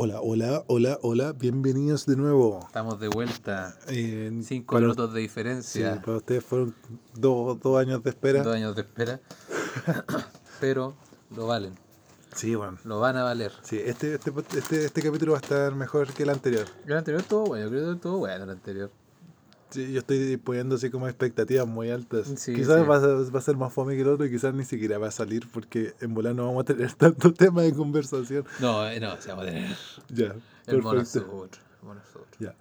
Hola, hola, hola, hola, bienvenidos de nuevo. Estamos de vuelta. Eh, Cinco para- minutos de Sí, diferencia. para ustedes fueron dos, dos años de espera. Dos años de espera. Pero lo valen. Sí, bueno. Lo van a valer. Sí, este, este, este, este capítulo va a estar mejor que el anterior. El anterior estuvo bueno. Yo creo que estuvo bueno el anterior. Sí, yo estoy poniendo así como expectativas muy altas. Sí, quizás sí. Va, a, va a ser más fome que el otro y quizás ni siquiera va a salir porque en volar no vamos a tener tanto tema de conversación. No, eh, no, se va a tener. Ya, El perfecto. Ya.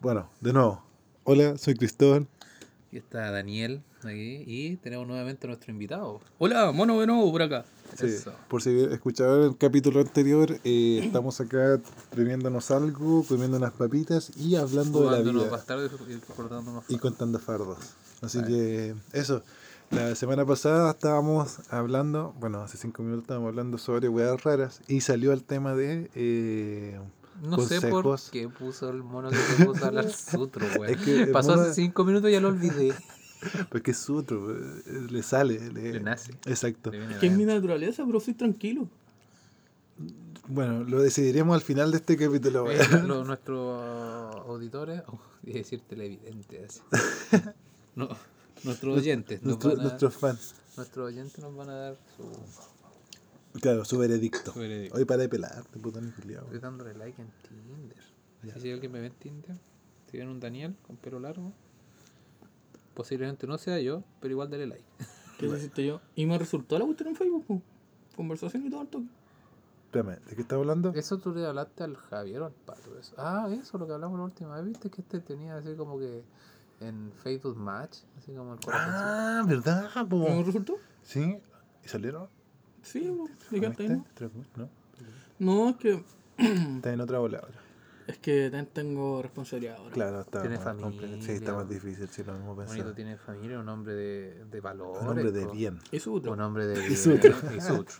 Bueno, de nuevo. Hola, soy Cristóbal. Aquí está Daniel aquí. Y tenemos nuevamente a nuestro invitado. Hola, mono de nuevo por acá. Sí, Eso. por si escucharon el capítulo anterior, eh, estamos acá bebiéndonos algo, comiendo unas papitas y hablando de la vida y contando fardos. Así que eso. La semana pasada estábamos hablando, bueno, hace cinco minutos estábamos hablando sobre weas raras y salió el tema de eh, No sé por consejos. qué puso el mono que puso a hablar sutro, güey. Es que el Pasó mono- hace cinco minutos y ya lo olvidé. Porque es otro, eh, le sale. Le, Le nace. Exacto. Le viene Que es mi naturaleza, pero soy tranquilo. Bueno, lo decidiremos al final de este capítulo. Eh, lo- nuestros auditores, oh, decir televidentes, así. no, nuestros oyentes, nos Nuestro- van a- nuestros fans. nuestros oyentes nos van a dar su. Claro, su veredicto. Su veredicto. Hoy para de pelarte, puta ni culiao. Estoy dándole like en Tinder. Ya. Si alguien me ve en Tinder, si ven un Daniel con pelo largo, posiblemente no sea yo, pero igual dale like. ¿Qué hiciste yo? Y me resultó la cuestión en Facebook, po. Conversación y todo el toque. Espérame, ¿de qué estás hablando? Eso tú le hablaste al Javier o al Pato. Eso. Ah, eso lo que hablamos la última vez. ¿Viste que este tenía así como que en Facebook Match? Así como el corazón. Ah, ¿verdad? po? ¿Me resultó? Sí. ¿Y salieron? Sí, po. ¿De qué ¿Viste? ahí, no? ¿No? No, es que, Está en otra bola ahora. Es que también tengo responsabilidad ahora. Claro, está Tiene más familia. Sí, está más difícil, sí, lo mismo Bonito pensaba. tiene familia, un hombre de, de valores. Un hombre de po. bien. Y su otro. Un hombre de Y bien. sutro. Y sutro.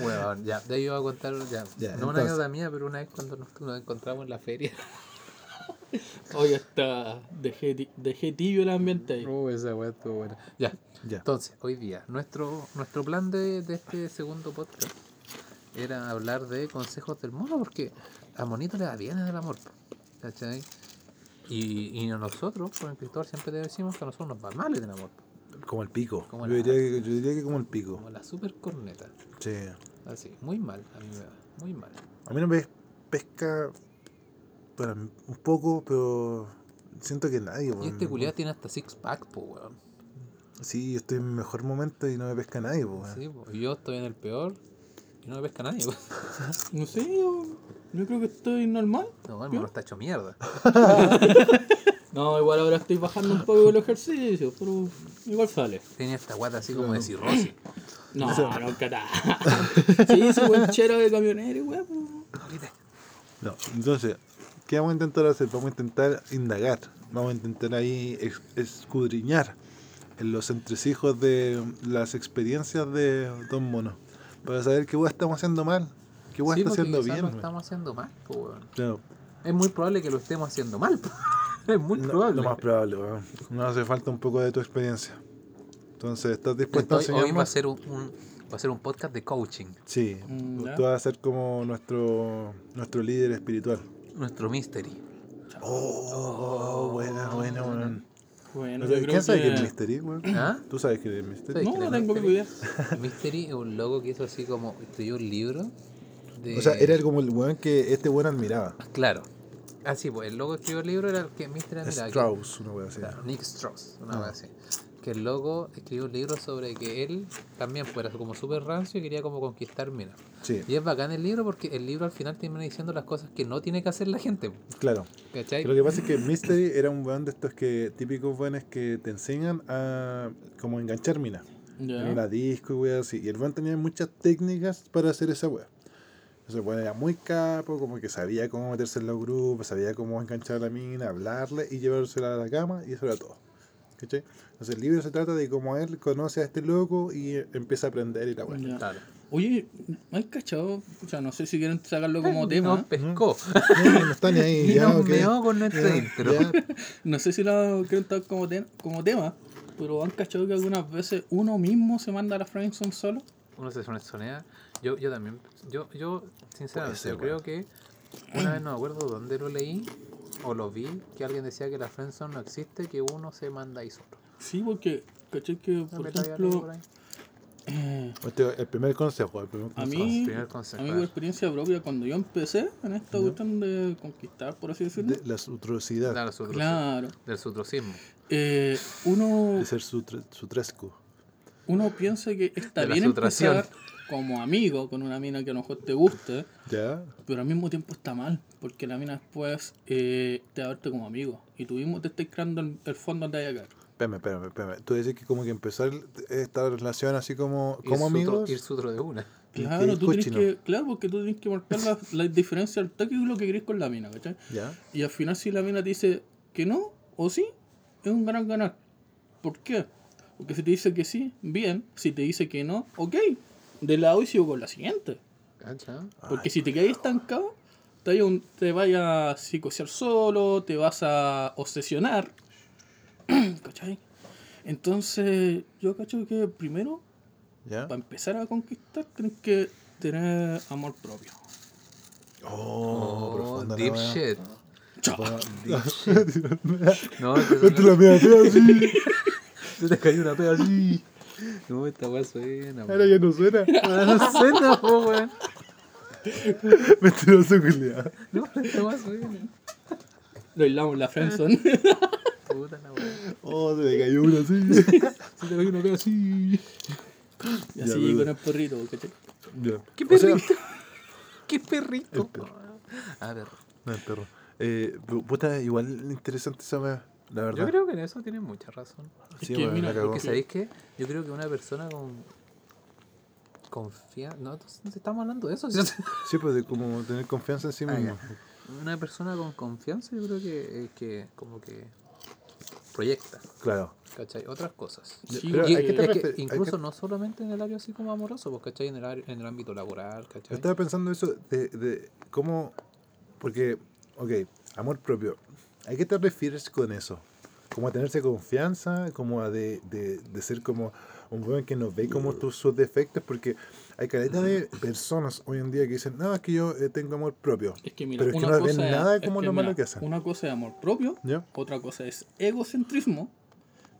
Bueno, ya, de ahí iba a contar, ya, Ya, no una entonces. anécdota mía, pero una vez cuando nos, nos encontramos en la feria. Hoy está. Dejé, dejé tibio el ambiente ahí. Oh, esa weá estuvo buena. Ya, Ya. entonces, hoy día, nuestro, nuestro plan de, de este segundo podcast era hablar de consejos del mono, porque a Monito le da bien en el amor, ¿cachai? Y, y nosotros, con el Cristóbal, siempre te decimos que a nosotros nos va mal en el amor, Como el pico. Como yo, la- diría que, yo diría que como el pico. como la super corneta. Sí. Así, muy mal, a mí me da, muy mal. A mí no me pesca bueno, un poco, pero siento que nadie. Y weón. este culiado tiene hasta six pack, po, weón. Sí, estoy en mi mejor momento y no me pesca nadie, po, weón. Sí, po, y yo estoy en el peor y no me pesca nadie, po. No sé, yo, yo creo que estoy normal. No, el mono está hecho mierda. No, igual ahora estoy bajando un poco el ejercicio, pero igual sale. Tiene esta guata así como de cirrosis. No, no, cata. Sí, ese buen chero de camionero, weón. No, entonces, ¿qué vamos a intentar hacer? Vamos a intentar indagar, vamos a intentar ahí escudriñar en los entresijos de las experiencias de Don Mono, para saber qué weá estamos haciendo mal, qué weá Sí, está haciendo bien. lo weón. estamos haciendo mal, po, weón. Claro, Es muy probable que lo estemos haciendo mal. po. es muy no- probable. lo más probable, weón. Nos hace falta un poco de tu experiencia. Entonces, ¿estás dispuesto Entonces, a hoy va a enseñarnos? ser un, un- va a ser un podcast de coaching. Sí, Mm, ya. tú vas a ser como nuestro, nuestro líder espiritual. Nuestro mystery. Oh, buena, buena, weón. Bueno, ¿Quién sabe quién es que... Mystery, weón? ¿Ah? ¿Tú sabes quién es Mystery? No, ¿Quién no tengo Mystery? idea. Mystery es un loco que hizo así como. escribió un libro. De... O sea, era como el weón que este weón admiraba. Claro. Ah, sí, pues el loco que escribió el libro era el que Mystery admiraba, que- Strauss, una wea así. Claro, Nick Strauss, una Ah. así. Que el loco escribió un libro sobre que él también fuera como súper rancio y quería como conquistar minas. Sí, Y es bacán el libro porque el libro al final termina diciendo las cosas que no tiene que hacer la gente. claro. ¿Cachai? Lo que pasa es que Mystery era un weón de estos que típicos weones que te enseñan a como enganchar minas. En Ya. una disco y así. Y el weón tenía muchas técnicas para hacer esa wea. Ese weón era muy capo, como que sabía cómo meterse en los grupos, sabía cómo enganchar a la mina, hablarle y llevársela a la cama, y eso era todo. ¿Cachai? Entonces el libro se trata de cómo él conoce a este loco y empieza a aprender y la. Claro. Oye, ¿me has cachado? O sea, no sé si quieren sacarlo como Nos tema. pescó. No, no está ni ahí, ya, nos ok. meó con intro. No sé si lo quieren tomar como, te- como tema, pero han cachado que algunas veces uno mismo se manda a la friendzone solo. Uno se sonea. Yo, yo también. Yo, yo sinceramente, ser, yo creo que una vez no me acuerdo dónde lo leí o lo vi, que alguien decía que la friendzone no existe, que uno se manda ahí solo. Sí, porque, ¿cachai? Que, Una por ejemplo, por ahí. eh, Este, el primer consejo. El primer a consejo. mí, primer consejo, a mí a por ver. experiencia propia, cuando yo empecé en esta Ya. cuestión de conquistar, por así decirlo, De la sutrosidad. Claro, del sutrocismo. eh, uno, De ser sutre- sutresco. Uno piensa que está De bien empezar como amigo con una mina que a lo mejor te guste, ¿Ya? pero al mismo tiempo está mal, porque la mina después eh, te va a verte como amigo, y tú mismo te estás creando el, el fondo donde hay acá. Espérame, espérame, espérame. Tú dices que como que empezar esta relación así como, Ir como sutro- amigos. Ir sutro de una. Claro, que tú tienes cochino. que, claro, porque tú tienes que marcar la, la diferencia al toque y lo que querés con la mina, ¿cachai? ¿Ya? Y al final si la mina te dice que no o sí, es un gran ganar. ¿Por qué? Porque si te dice que sí, bien. Si te dice que no, ok. De lado y sigo con la siguiente. ¿Cacha? Porque si te quedas estancado, te vaya, un- te vaya a psicosear solo, te vas a obsesionar. ¿Cachai? Entonces, yo cacho que primero, ¿Ya? para empezar a conquistar, tienes que tener amor propio. Oh, profunda la deep shit. Chao. Deep shit. No, la mía, fea, así. se te cayó una pega así. No, esta weá suena. Ahora ya no suena. Ah, no suena, po, weón. Mentiroso culiado. No, esta weá suena. Lo aislamos en la friendzone. Puta la weá. Oh, se me cayó una así. Se te cayó una pega así. y Ya, así pero- con el perrito, ¿cachai? Ya. ¿Qué O sea, perrito? ¿Qué perrito? El perro. A ver, No, el perro. Eh, pu- puta, igual interesante esa wea, la verdad. yo creo que en eso tienes mucha razón. Es Sí, que, mira. Porque sabéis que yo creo que una persona con confianza. No, estamos hablando de eso. Sí, pues de como tener confianza en sí Ah, mismo. Una persona con confianza, yo creo que, eh, que como que proyecta, Claro. ¿cachai? Otras cosas. Sí, Pero Y- hay que es tener que incluso que- no solamente en el área así como amoroso, pues, ¿cachai? En el, área- en el ámbito laboral, ¿cachai? Estaba pensando eso de, de cómo. Porque, ok, amor propio. ¿A qué te refieres con eso? ¿Como a tenerse confianza? ¿Como a de, de, de ser como un buen que no ve como tus, sus defectos? Porque hay caleta de personas hoy en día que dicen, no, es que yo eh, tengo amor propio. Es que mira, Pero es que no ven nada es como que lo malo mira, que hacen. Una cosa es amor propio, ¿Ya? otra cosa es egocentrismo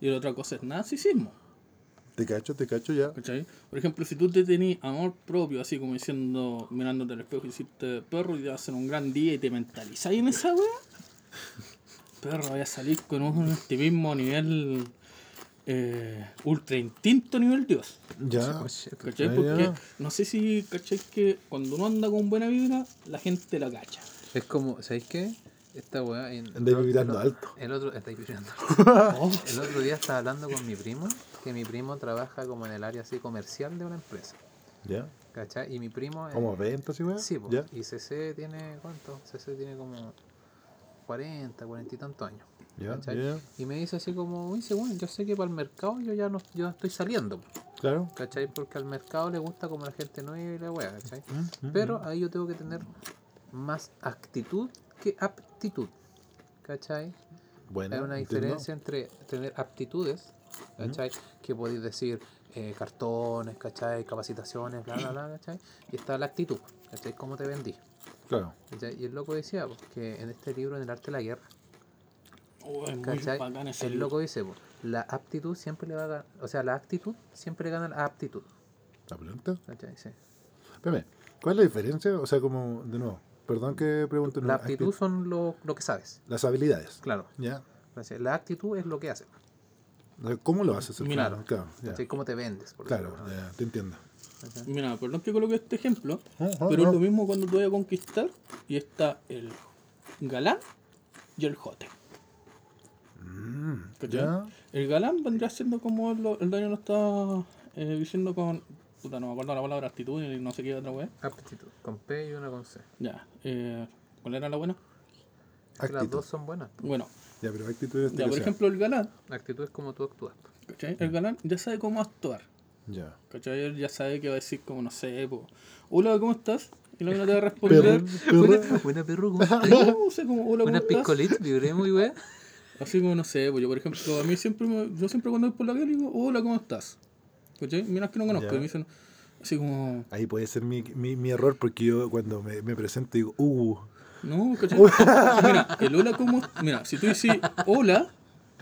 y la otra cosa es narcisismo. Te cacho, te cacho ya. ¿cachai? Por ejemplo, si tú te tenés amor propio, así como diciendo, mirándote al espejo y decirte, perro, y te vas a hacer un gran día y te mentalizáis en esa wea, perro, vaya a salir con un optimismo a nivel eh, ultra instinto nivel Dios. Ya. ¿Cachai? Porque ya. no sé si, ¿cachai? Que cuando uno anda con buena vibra, la gente la cacha. Es como, ¿sabéis qué? Esta weá. Andáis el- vibrando el- alto. El otro, estáis vibrando. Oh, El otro día estaba hablando con mi primo, que mi primo trabaja como en el área así comercial de una empresa. Ya. ¿Cachai? Y mi primo. ¿Como ventas y weá? Sí, Ya. y CC tiene, ¿cuánto? CC tiene como 40, 40 y tantos años. Y me dice así como, uy, según, yo sé que para el mercado yo ya no yo estoy saliendo, po", Claro. ¿cachai? Porque al mercado le gusta como la gente nueva y la wea, ¿cachai? Mm, mm, Pero ahí yo tengo que tener más actitud que aptitud, ¿cachai? Bueno, Hay una entiendo. diferencia entre tener aptitudes, ¿cachai? Que podéis decir eh, cartones, ¿cachai? Capacitaciones, bla, bla, bla, ¿cachai? Y está la actitud, ¿cachai? ¿Cómo te vendí? Claro. ¿cachai? Y el loco decía pues, que en este libro, en el arte de la guerra, oh, es muy ¿cachai? bacán ese El libro. loco dice, pues, la aptitud siempre le va a ganar, o sea, la actitud siempre le gana la aptitud, ¿La pregunta? ¿cachai? Sí. Espérame, ¿cuál es la diferencia? O sea, como, de nuevo, perdón que pregunte. La aptitud son lo, lo que sabes, Las habilidades. claro. ¿Ya? La actitud es lo que haces, ¿Cómo lo haces? claro. ¿cachai? ¿Cómo te vendes? por Claro, ya, te entiendo. Mira, perdón que coloque este ejemplo, Oh, oh, pero es lo mismo cuando tú vas a conquistar y está el galán y el jote. Mm. El galán vendría siendo como el Daniel lo está eh, diciendo con. Puta, no me acuerdo la palabra actitud y no sé qué otra wea. Aptitud, con P y una con C. Ya, eh, ¿cuál era la buena? Es que las dos son buenas. Bueno, Ya, pero actitud es ya, por ejemplo, el galán, La actitud es como tú actúas. ¿cachai? El galán ya sabe cómo actuar. Ya. ¿Cachai? Él ya sabe que va a decir como, no sé, po, hola, ¿cómo estás? Y la mina te va a responder, Perro, Buena perro, ¿cómo estás? no como, hola, ¿cómo Una estás? piscolita, vibré muy wea. Así como, no sé, pues yo por ejemplo, a mí siempre, me- yo siempre cuando voy por la calle digo, hola, ¿cómo estás? ¿Cachai? Mira que no conozco, Ya. y me dicen, así como, Ahí puede ser mi, mi, mi error porque yo cuando me, me presento digo, uh, No, ¿cachai? Mira, el hola como... Mira, si tú dices hola,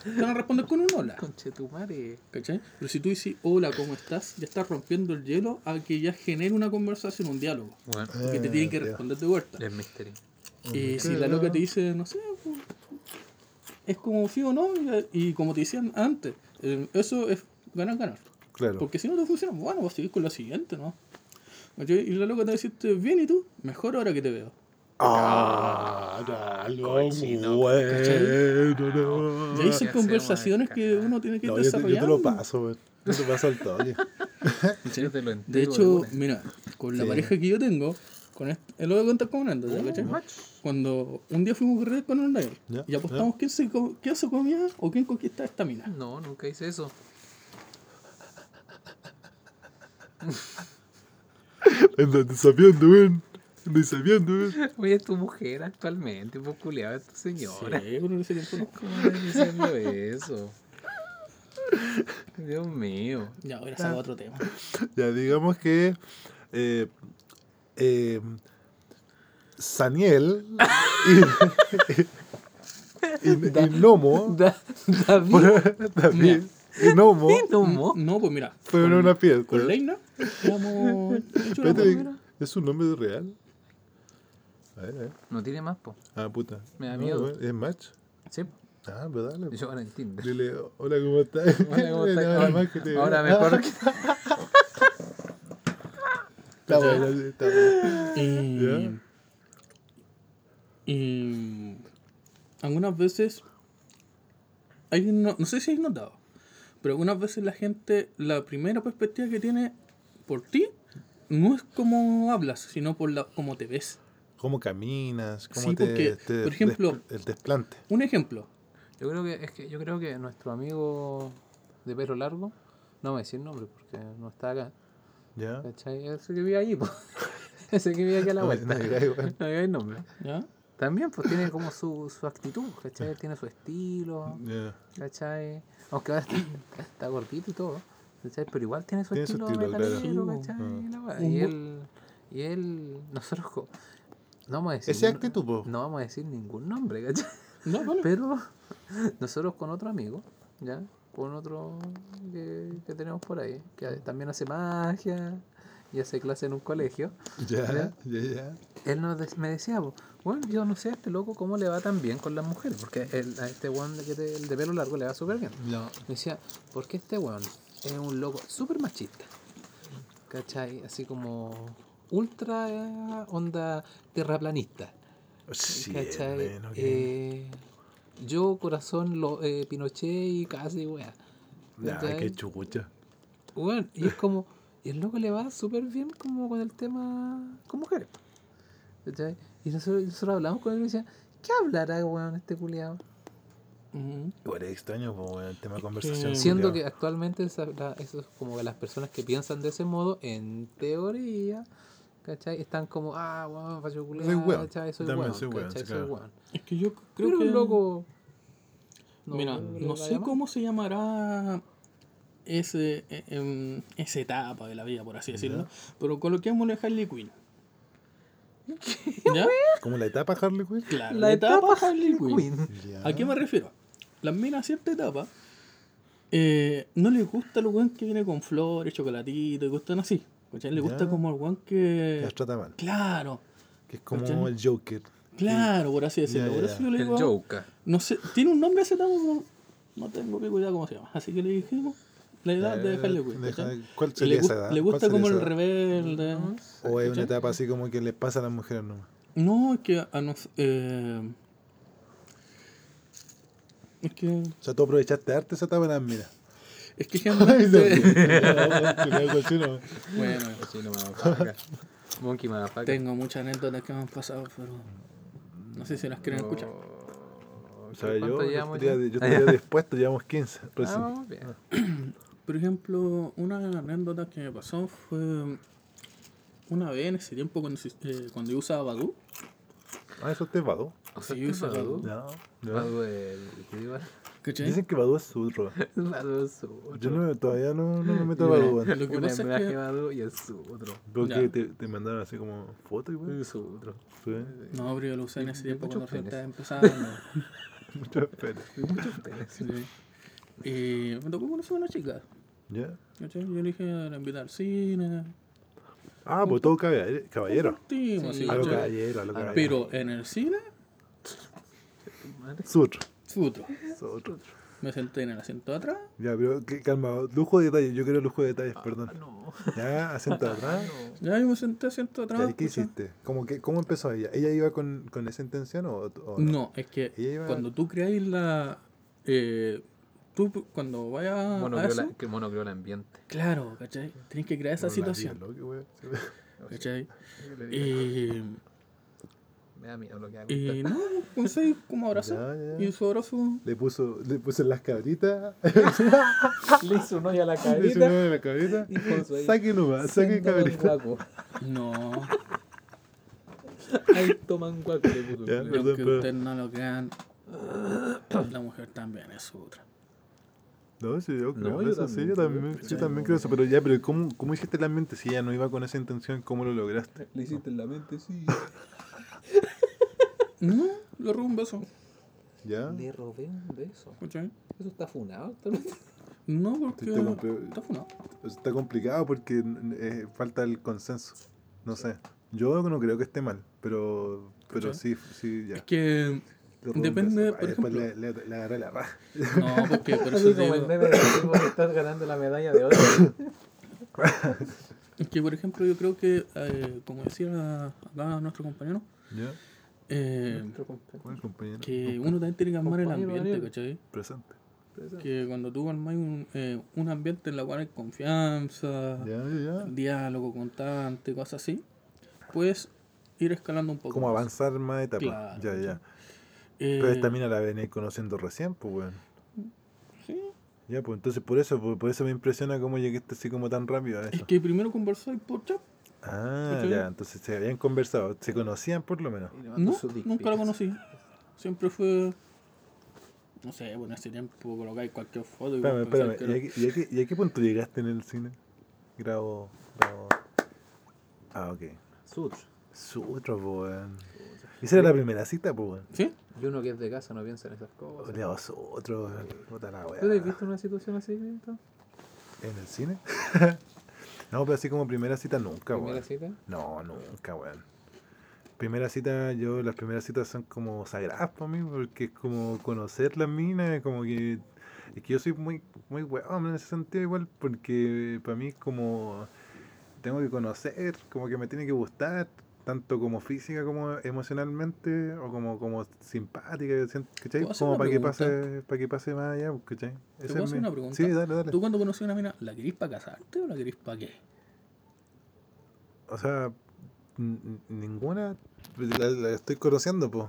te van a responder con un hola. Conchetumare. ¿Cachai? Pero si tú dices hola, ¿cómo estás? Ya estás rompiendo el hielo a que ya genere una conversación, un diálogo. Bueno, Porque te tienen que Eh, responder de vuelta. es misterio. Y si la loca te dice, no sé, pues, es como sí o no, y, y como te decían antes, eh, eso es ganar, ganar. Claro. Porque si no te funciona, bueno, vas a seguir con la siguiente, ¿no? Y la loca te dice, bien, ¿y tú? Mejor ahora que te veo. Ah, bueno, no. Y ahí son ¿Qué conversaciones que uno tiene que No, yo, te, yo te lo paso, weón. Yo te paso al lo De hecho, una. mira, con la Sí. pareja que yo tengo, con este, él lo voy a contar con Nando, ¿ya, cachai? Cuando un día fuimos a correr con Daniel Ya, y apostamos quién se, quién se comía o quién conquistaba esta mina. No, nunca hice eso. Ando desafiando, weón. Ando desafiando, weón. Oye, es tu mujer actualmente, pues culiado, es tu señora. Sí, pero en ese tiempo no. ¿Cómo estás diciendo eso? Dios mío. Ya, ahora a otro tema. Ya, digamos que. Eh, eh, Saniel y, y, y Nomo. Da- David. David y Nomo no mo. No, pues mira. fueron una fiesta. Con Leina, hecho primera. ¿Es un nombre real? A ver, a ver. No tiene más, po. Ah, puta. Me da No, miedo. ¿Es match? Sí. Ah, pero dale. Yo ahora en Tinder. Dile, hola, ¿cómo estás? Hola, ¿cómo estás? Nada más que te- Ahora mejor que. Está bueno, sí, está bueno. Y, Ya. y algunas veces, hay no, no sé si has notado, pero algunas veces la gente, la primera perspectiva que tiene por ti, no es como hablas, sino por la, cómo te ves. ¿Cómo caminas? ¿Cómo Sí, te, porque, te- por ejemplo- des- el desplante? Un ejemplo, Yo creo que es que yo creo que nuestro amigo de pelo largo, no voy a decir nombre porque no está acá, ¿Ya? ¿cachai? Ese que vive allí, po. Ese que vive aquí a la No, vuelta. no weón. No digáis nombre. ¿ya? También pues tiene como su, su actitud, ¿cachai? Tiene su estilo, Ya. ¿cachai? Aunque ahora está, está gordito y todo, ¿cachai? Pero igual tiene su Tiene su estilo estilo, claro. metalero, ¿cachai? ah. Y bu- él, y él, nosotros, no vamos a decir, Esa no- actitud, po. no vamos a decir ningún nombre, ¿cachai? No, vale. Pero nosotros con otro amigo, ¿ya? Con otro que, que tenemos por ahí, que también hace magia y hace clase en un colegio, Ya, ¿Ya? ya, él nos de- me decía, bueno, yo no sé a este loco cómo le va tan bien con las mujeres, porque el, a este weón de, el de pelo largo le va súper bien. No. Me decía, ¿por qué este weón es un loco súper machista? ¿Cachai? Así como ultra eh, onda terraplanista. Sí, bueno, que- Eh, yo, corazón, lo, eh, Pinochet y casi, weá. Ya, qué chucha. Bueno, y es como, y el loco le va súper bien como con el tema con mujeres. ¿Cachai? Y nosotros, nosotros hablamos con él y decía, ¿qué hablará, weón, este culiado? Igual es extraño, po, weón, el tema de conversación. Siendo que actualmente esa- la- eso es como que las personas que piensan de ese modo, en teoría, ¿cachai? Están como, ah, weón, facho Soy weón. ¿cachai? Soy También weón, soy weón, ¿cachai? sí, Soy claro. weón. Es que yo creo Pero que... un loco... Mira, creo que no lo sé cómo se llamará ese, eh, em, esa etapa de la vida, por así decirlo, pero coloquémosle Harley Quinn. ¿Ya? Como la etapa Harley Quinn. Claro, La etapa Harley Quinn. Quinn. Ya. ¿A qué me refiero? Las minas a cierta etapa eh, no les gusta el weón que viene con flores, chocolatitos y gustan así. ¿Cachai? Le gusta como el weón que... Las trata mal. Claro, Que es como ¿Cachai? el Joker. claro, por así decirlo. Ya, por ya, eso yo le El digo... Joker. No sé, tiene un nombre ese pero no tengo pico idea cómo se llama. Así que le dijimos la edad de Harley Quinn. deja- ¿cachai? ¿Cuál Y sería le, esa edad? le ¿Cuál gusta como el rebelde. O es una etapa así como que les pasa a las mujeres nomás. No, es que a nos, eh, es que O sea, tú aprovechaste arte esa etapa, nada, mira. Es que no, generalmente no, no, bueno, Cochino motherfucker. Monkey motherfucker. tengo muchas anécdotas que me han pasado, pero no sé si las quieren escuchar. O sea, yo, ¿Cuánto yo estaría, ya? yo estaría dispuesto, llevamos 15. Ah, recién. bien. Por ejemplo, una anécdota que me pasó fue una vez en ese tiempo cuando, eh, cuando yo usaba Badoo. Ah, eso. O sea, Sí, ¿qué usa Badu? Badu. Ya. Badu, el iba- ¿Cachai? Dicen que Badu es sutro. Badu es otro. Yo no, todavía no, no me meto a Badu. Lo que Una pasa es que- Badu y es otro. Porque te, te mandaron así como fotos, igual. Es otro. Sí. No, pero yo lo usé en ese tiempo muchos cuando recién penes. estaba empezando. Muchas penas. Muchos penes. Sí. Y me tocó conocer a una chica. ¿Ya? ¿cachai? Yo le dije, la invité al cine. Ah, pues todo caballero. caballero. Compartimos, Sí, así, A lo caballero, a lo caballero. Pero en el cine, Madre. Sutro. Me senté en el asiento de atrás. Ya, pero que- calma. Lujo de detalles. Yo quiero lujo de detalles, perdón. Ah, no. Ya, asiento de atrás. No. Ya yo me senté asiento de atrás. ¿y ¿Qué hiciste? ¿Cómo, que, ¿Cómo empezó ella? ¿Ella iba con, con esa intención o, o No, es que Ella iba- cuando tú creáis la. Eh, tú cuando vayas Mono a creó eso, la- que mono creó el ambiente. claro, ¿cachai? Tienes que crear esa No, situación. ¿cachai? Y... Y, Me da miedo lo que hago. y no, pensé como. Ya, ya. Y su abrazo. Le puso, le puso en las cabritas. Le hizo un hoyo a la Le hizo uno en la cabrita. Ahí, Saque nomás, saque cabrita. No, Alto manguaco le puso. Ya, Perdón, aunque pero- ustedes no lo crean, la mujer también es otra. No, sí, yo creo No, yo eso, sí, también yo creo, también, yo también creo eso, pero ya, pero ¿cómo, ¿cómo hiciste la mente? Si ella no iba con esa intención, ¿cómo lo lograste? Le hiciste en la mente, sí. No, le robé un beso, ¿Ya? Le robé un beso. ¿cachai? Eso está funado. No, porque está compl- está funado. Está complicado porque eh, falta el consenso. No sé. Yo no creo que esté mal, pero, pero ¿Cachai? sí, sí, ya. Es que depende, beso. por ejemplo- le, le, le agarré la raja. No, porque por eso como el meme que estás ganando la medalla de oro. es que por ejemplo yo creo que, eh, como decía acá nuestro compañero, ¿Ya? Eh, compañero. Que uno también tiene que armar el ambiente, Daniel. ¿cachai? Presente. Que cuando tú armas un, eh, un ambiente en el cual hay confianza, Ya, ya, ya. diálogo constante, cosas así, puedes ir escalando un poco. Como más. avanzar más etapas. Claro, ya, ya. Eh, Pero esta mina la venís conociendo recién, pues, weón. sí, Ya, pues entonces por eso, por, por eso me impresiona cómo llegaste así como tan rápido a es eso. que primero conversáis por chat. Ah, ¿Cachai? ya, entonces se habían conversado, se conocían por lo menos. No, nunca la conocí. Siempre fue. No sé, bueno, en ese tiempo colocáis cualquier foto y Espérame, espérame, que ¿y a, qué, y a qué- y a qué punto llegaste en el cine? Grabo, grabo. Ah, ok. Sutro. Sutro, po, weón. ¿Y esa era la primera cita, pues, ¿Sí? Y uno que es de casa no piensa en esas cosas. Olea Sutro, weón. Puta la weá. ¿Tú has visto una situación así? ¿En el cine? no, pero así como primera cita nunca, Primera weón. cita. No, nunca, weón. Primera cita, yo, las primeras citas son como sagradas para mí, porque es como conocer las minas, como que. Es que yo soy muy, muy weón en ese sentido, igual, porque para mí es como. Tengo que conocer, como que me tiene que gustar, tanto como física como emocionalmente, o como, como simpática, ¿cachai? ¿Puedo hacer Como para que, pase, para que pase más allá, ¿cachai? ¿Te puedo es hacer mi- una pregunta? Sí, dale, dale. ¿Tú cuando conocí a una mina, la querís para casarte o la querís para qué? O sea, ninguna la, la estoy conociendo, pues.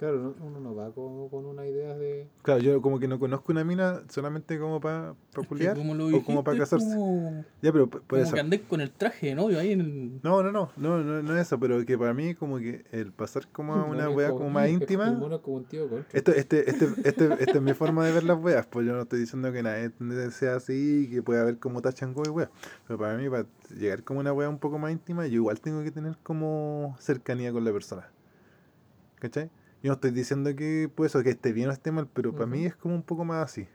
Claro, no- uno no va con, con una idea de. Claro, yo como que no conozco una mina solamente como para pa culiar como lo o como para dijiste, casarse. Como, Ya, pero por como eso. que andéis con el traje de novio ahí en el... No, no, no, no, no, no es eso, pero que para mí como que el pasar como a una No, wea como más es- íntima. Como un tío. Esto, este, este, este, esta es mi forma de ver las weas, pues yo no estoy diciendo que nadie sea así, que pueda haber como tachango y weas. Pero para mí, para llegar como una wea un poco más íntima, yo igual tengo que tener como cercanía con la persona. ¿Cachai? Yo no estoy diciendo que pues eso, que esté bien o esté mal, pero para Ujú. mí es como un poco más así.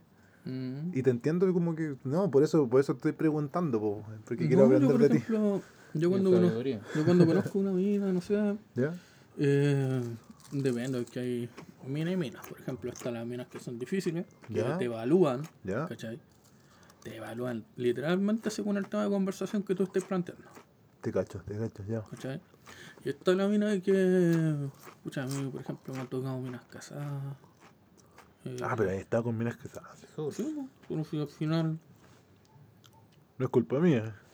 Mm. Y te entiendo como que, no, por eso, por eso estoy preguntando, po, porque quiero No, yo, aprender por de ti. ejemplo, yo cuando, conozco, yo cuando conozco una mina, no sé, ¿Ya? eh, depende, que hay minas y minas. Por ejemplo, están las minas que son difíciles, que Ya. te evalúan, ¿Ya? ¿cachai? Te evalúan literalmente según el tema de conversación que tú estés planteando, Te cacho, te cacho, ya. ¿cachai? Y está la mina que, escucha, a mí, por ejemplo, me han tocado minas casadas. eh, Ah, pero ahí está con minas sabes. Sí, conocí al final. No es culpa mía.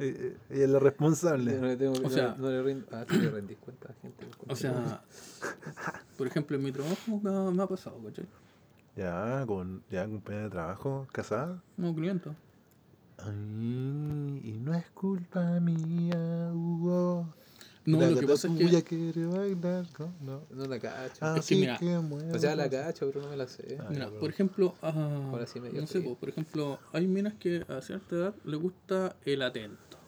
Eh, eh, Ella es la responsable. no le tengo O sea- no le rindo. Ah, tú le rendís cuenta a la gente. O sea, por ejemplo, en mi trabajo me ha, me ha pasado, ¿cachai? Ya, con ya compañera de trabajo, casada. No cliente. Ay, y no es culpa mía, Hugo. No, La lo que pasa es que. quiere bailar, ¿no? La cacho. Ah, Es que sí, mira, que o sea, la cacho, pero no me la sé. Ah, Mira, por ejemplo, ah, Ahora sí me no sé, por ejemplo, hay minas que a cierta edad le gusta el atento.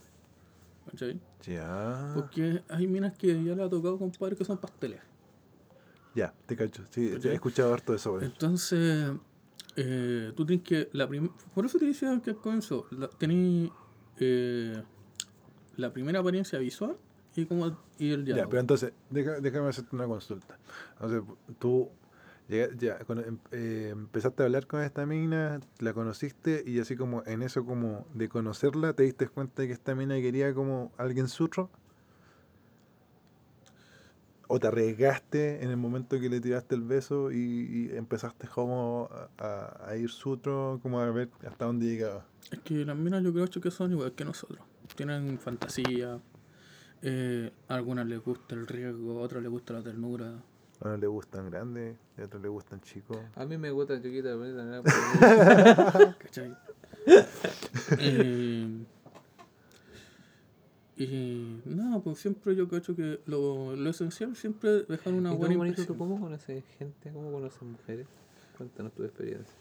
¿Cachai? Ya. Porque hay minas que ya le ha tocado, compadre, que son pasteles. Ya, te cacho. Sí, ¿Cachai? he escuchado harto de eso. Entonces, eh, tú tienes que. La prim- Por eso te decía que al comienzo, tení eh, la primera apariencia visual y, como, y el Ya, diálogo. pero entonces, deja- déjame hacerte una consulta. Entonces, tú ya, cuando em- eh, empezaste a hablar con esta mina, la conociste y así como en eso como de conocerla, te diste cuenta de que esta mina quería como alguien sutro. ¿O te arriesgaste en el momento que le tiraste el beso y, y empezaste como a, a- a ir sutro, como a ver hasta dónde llegaba? Es que las minas yo creo que son igual que nosotros. Tienen fantasía. Eh, a algunas les gusta el riesgo, a otras les gusta la ternura. A uno le gustan grandes, a otros le gustan chicos. A mí me gusta chiquita, pero ¿Cachai? Eh, y nada, pues siempre yo cacho que lo, lo esencial siempre es dejar una ¿Y tú, buena bonito, impresión. tú cómo conoces gente? ¿Cómo conoces mujeres? Cuéntanos tu experiencia.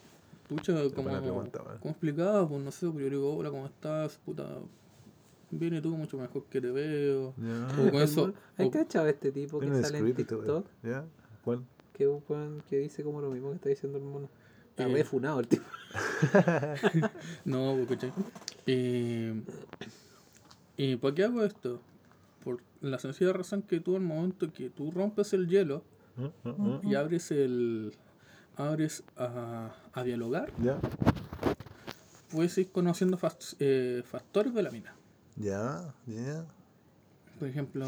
Pucha, como, como explicaba, pues no sé, pues yo digo, hola, ¿cómo estás? Puta, viene tú mucho mejor que te veo. Ya. O con eso, ¿Has cachado este tipo que sale en TikTok? ¿Ya? ¿Cuál? Que, que dice como lo mismo que está diciendo el mono. Está Eh. funado el tipo. No, pues, ¿cachai? Eh, ¿Y por qué hago esto? Por la sencilla razón que tú al momento que tú rompes el hielo ¿Mm? ¿Mm? ¿Mm? y abres el abres a, a dialogar, ¿Ya? puedes ir conociendo eh, factores de la mina. ¿Ya? ¿Ya? Por ejemplo,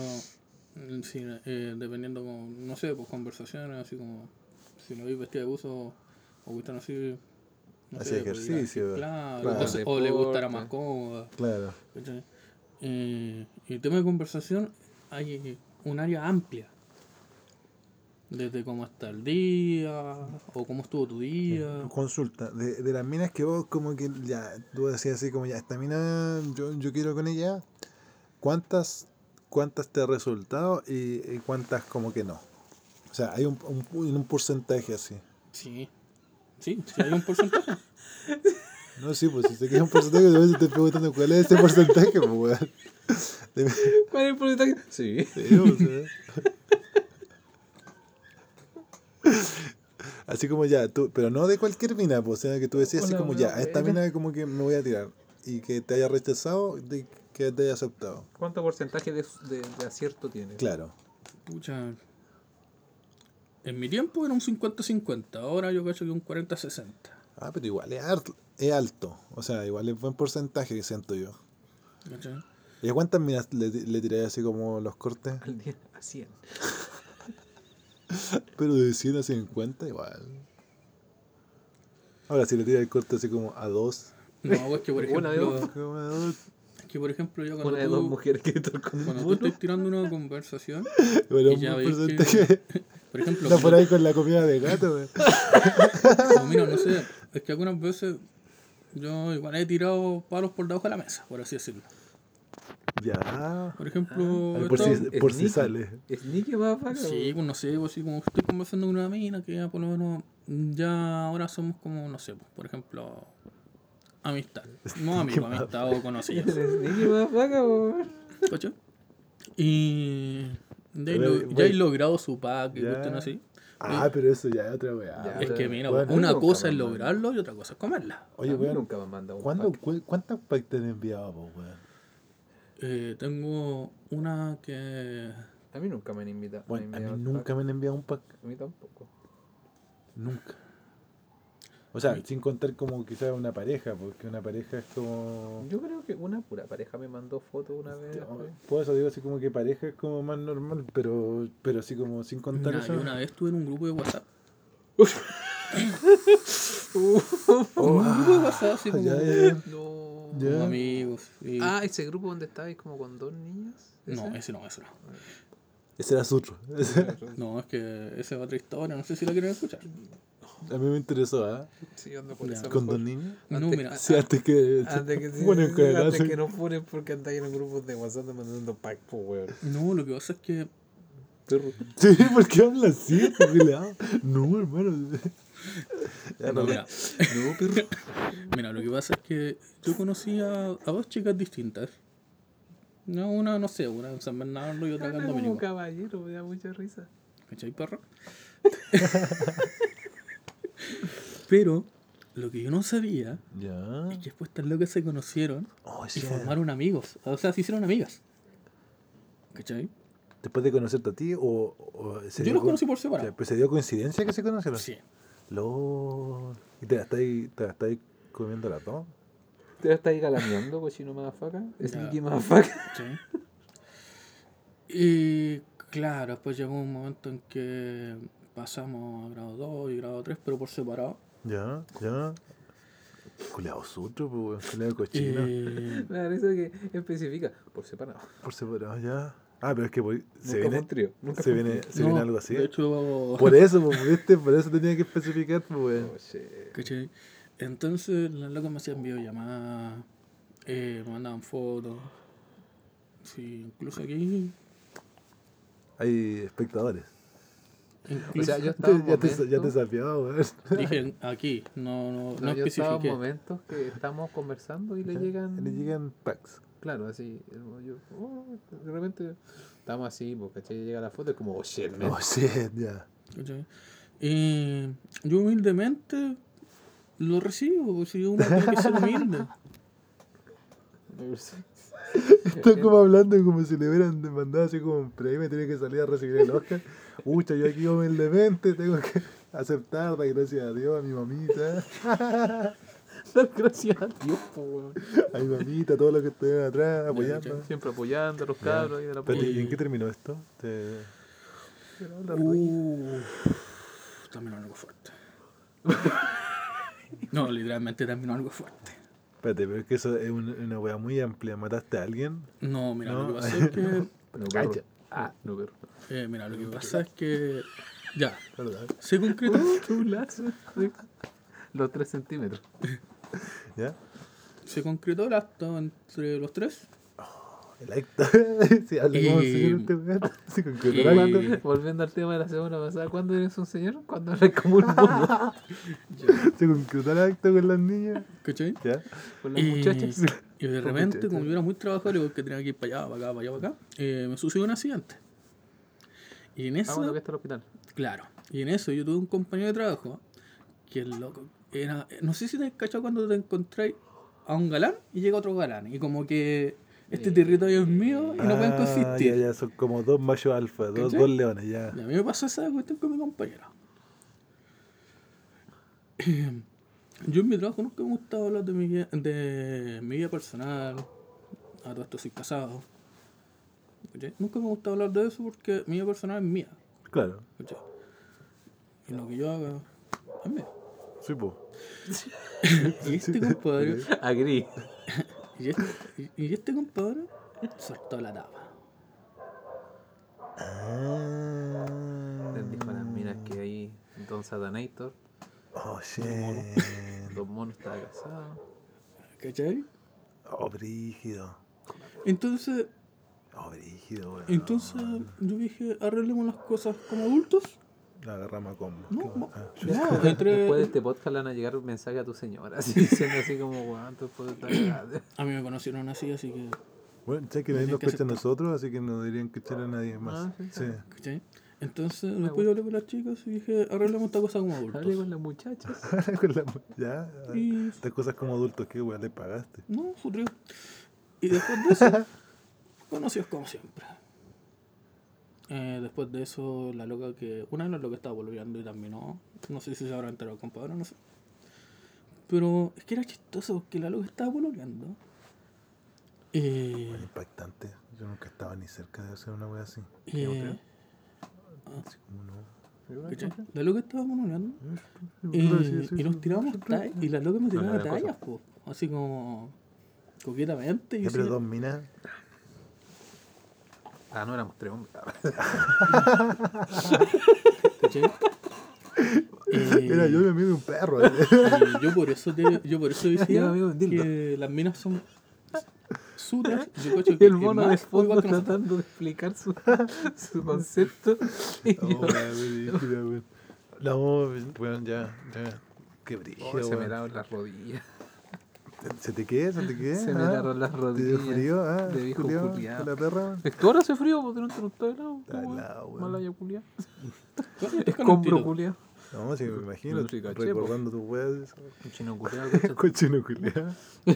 mm, si, eh, dependiendo, como, no sé, pues conversaciones, así como si lo veis vestida de buzo o gustan así. No sé, pues, ejercicio, así, Claro, claro. entonces, o le gustará más cómoda. Claro. Eh, el tema de conversación hay un área amplia. Desde cómo está el día, o cómo estuvo tu día. Consulta, de, de las minas que vos como que ya, tú decías así como ya, esta mina yo, yo quiero con ella, ¿cuántas cuántas te ha resultado y, y cuántas como que no? O sea, hay un, un, un porcentaje así. Sí, sí, sí hay un porcentaje. No, sí, pues si sé que es un porcentaje, de vez estoy preguntando cuál es ese porcentaje, pues weón. ¿Cuál es el porcentaje? Sí. Sí, o sea. Así como ya, tú, pero no de cualquier mina, pues, o sea, que tú decías así como ya, a esta mina como que me voy a tirar y que te haya rechazado, de que te haya aceptado. ¿Cuánto porcentaje de, de, de acierto tienes? Claro. Pucha. En mi tiempo era un 50-50, ahora yo cacho que un 40-60. Ah, pero igual es, alto, es alto, o sea, igual es buen porcentaje que siento yo. ¿cachai? ¿Y a cuántas minas le, le tiré así como los cortes? Al día, a 100. Pero de 100 a 50 igual. Ahora, si le tiras el corte así como a 2, No, es que por Una de ejemplo, dos. dos, es que por ejemplo yo cuando Una de dos tú, mujeres que están con cuando tú estás tirando una conversación, igual Y ya un veis que- porcentaje. por ejemplo, Anda por ahí con la comida de gato, güey. como, mira, no sé, es que algunas veces yo igual he tirado palos por debajo de la mesa, por así decirlo. Ya. Por ejemplo, Ay, he por si, por si Sneaky. sale. Sneaky más vaca. Sí, pues no sé, pues así como estoy conversando con una mina que ya por lo menos ya ahora somos como, no sé, pues, por ejemplo, amistad. No amigos, amistad o conocidos. Sneaky más vaca, weón. ¿Cachai? Y de ahí Pero, lo- ya he logrado su pack y cuestión así. Ah, pero eso ya es otra weá. Es que mira, Bueno, una cosa es lograrlo y otra cosa es comerla. Oye, weón, nunca me han mandado un ¿cuándo, pack. cu- ¿cuántas packs te han enviado, weón? Eh, tengo una que A mí nunca me han invitado. me Bueno, a mí nunca me han enviado un pack. A mí tampoco. Nunca. O sea, sin contar como quizás una pareja, porque una pareja es como... Yo creo que una pura pareja me mandó foto una vez. Por eso digo así como que pareja es como más normal, pero, pero así como sin contar Mira, eso. yo una vez estuve en un grupo de WhatsApp. Un grupo de WhatsApp así como, ya, ya, ya. No. Como amigos. y- Ah, ese grupo donde estabais como con dos niñas. no, ese no, ese no. Ese era Sutro. No, es que esa es otra historia, no sé si la quieren escuchar. A mí me interesó, ¿ah? Sí, ando por. Con dos niños. No, mira, Sí, antes que. Antes que, sí, antes que nos funen porque andáis en grupos de WhatsApp mandando pack, po, weón. no, lo que pasa es que Perro. Sí, ¿por qué habla así? ¿Por qué le habla? No, hermano. Ya, no, no, mira, No, perro. mira, lo que pasa es que yo conocí a, a dos chicas distintas. No, una, no sé, una en San Bernardo y otra acá en Habla como caballero, me da mucha risa. ¿Cachai, perro? Pero lo que yo no sabía Ya. es que después estas locas se conocieron Oh, y formaron amigos. O sea, se hicieron amigas. ¿Cachai? Después de conocerte a ti, o. o se Yo dio los co- conocí por separado. Se dio coincidencia que se conocieron. Sí. LOL. ¿Y te la estáis, te la estáis comiendo las dos? ¿Te estás ahí galameando, cochino madafaca? Ya. Sneaky madafaca. Sí. Y claro, después llegó un momento en que pasamos a grado 2 y grado 3, pero por separado. Ya, ya. Culeado sutro, pues. Culeado cochino. Y Me da risa que especifica por separado. Por separado, ya. Ah, pero es que voy- se Nunca viene, un trío. Nunca se viene, se no, viene algo así. De hecho, Por eso, pues, ¿viste? Por eso tenía que especificar, pues. Oh. Entonces las locas me hacían videollamadas, eh, me mandaban fotos. Sí, incluso aquí. Hay espectadores. incluso- O sea, yo estaba en Ya te, ya te weón. dije aquí, no, no, no, No, yo especifiqué. momentos que estamos conversando y le llegan. Le llegan packs. Claro, así. Yo, oh, de repente estamos así, porque llega la foto y es como, oh shit, man. Oh, shit, ya. ¿cachai? Y yo humildemente lo recibo, si uno tiene que ser humilde. Está como hablando como si le hubieran mandado así como un premio y tiene que salir a recibir el Oscar. Ucha, yo aquí humildemente tengo que aceptar, gracias a Dios, a mi mamita, Dar gracias a Dios, po, weón. a mi mamita, a todos los que estuvieron atrás, apoyando. Siempre apoyando a los cabros ahí de la Espérate, ¿y Y- en qué terminó esto? Te... Uh, terminó algo fuerte. No, literalmente terminó algo fuerte. Espérate, pero es que eso es una, una wea muy amplia. ¿Mataste a alguien? No, mira, No. lo que pasa es que. No, perro. Ah, no, perro. eh, mira, lo que pasa es que. Ya, ¿Verdad? se concretó. Los 3 centímetros. ¿Ya? Se concretó el acto entre los tres. El acto. sí, habla como Y- señor weón. Sí, con que y- el acto. Volviendo al tema de la semana pasada, ¿cuándo eres un señor? Cuando eres como un mono Se concretó el acto con las niñas. ¿Cachai? ¿Ya? con las Y, muchachas? y de repente, muchachas. como yo era muy trabajador y porque tenía que ir para allá, para acá, para allá, para acá, eh, me sucedió un accidente. Y en Ah, eso, bueno, que está el hospital. claro, y en eso yo tuve un compañero de trabajo que el loco era, no sé si te has cachado cuando te encontráis a un galán y llega otro galán. Y como que este territorio es mío y no pueden Ah, consistir. Ya, ya, son como dos machos alfa, dos, dos leones, ya. Y a mí me pasó esa cuestión con mi compañero. Yo en mi trabajo nunca me gustaba hablar de mi, vida- de mi vida personal. A todo esto soy casado. Nunca me gustaba hablar de eso porque mi vida personal es mía. Claro. Y lo que yo haga es mío. Sí, po. Y este compadre, Agri. y este, y- este compadre soltó la tapa. Ah. Les dijo a las minas que ahí Don Satanator, Oh, shit. Don Mono estaba casado. ¿Cachai? Oh, brígido. Entonces, Oh, brígido, entonces yo dije, arreglemos las cosas como adultos. La agarramos a combo. No, ¿Qué- no. ah, No, entre, Después de este podcast le van a llegar mensajes a tu señora, así diciendo así como, weón, tú puedes estar cagado". A mí me conocieron así, así que. Bueno, sé que nadie nos que cacha a nosotros, así que no deberían cachar a nadie más. Ah, sí, sí. ¿cachai? Entonces, después yo hablé con las chicas y dije, arreglemos esta cosa como Hablé adultos. con las muchachas. Con la mu- ya. Y Estas cosas como adultos, ¿qué weón le pagaste? no, ocurrió. Y después de eso, conocidos como siempre. Eh, después de eso, la loca que. Una de las locas estaba volviendo y terminó. No sé si se habrá enterado compadre, no sé. Pero es que era chistoso porque la loca estaba pololeando. Eh, Bueno, impactante. Yo nunca estaba ni cerca de hacer una wea así. eh, Así como no. La loca estaba pololeando. Sí, Y, y nos sí. tallas. Y la loca me tiraba tallas, po. Así como. coquetamente. Y pero dos minas. Ah, no éramos tres hombres. Eh, Era yo me amigo de un perro. y yo por eso te- yo por eso decía amigo de un dildo. que las minas son sutras. Yo que el mono de más, o igual fondo que nosotros. tratando de explicar su, su concepto. Y Oh, yo, weón. No, weón, ya, ya. Qué brillo, oh, se me daron las rodillas. ¿Se te queda? ¿Se te queda? Se me ah? daron las ¿Te dio rodillas. frío? Ah, de viejo culiao, culiao. con la perra. Es que ahora hace frío porque no te no está helado. Está helado, weón. Malaya culia. Con el Escombro tiro. culia. No, sí, me imagino. No, sí, caché, recordando tus weas. Un chino culiao. Cochino culiao.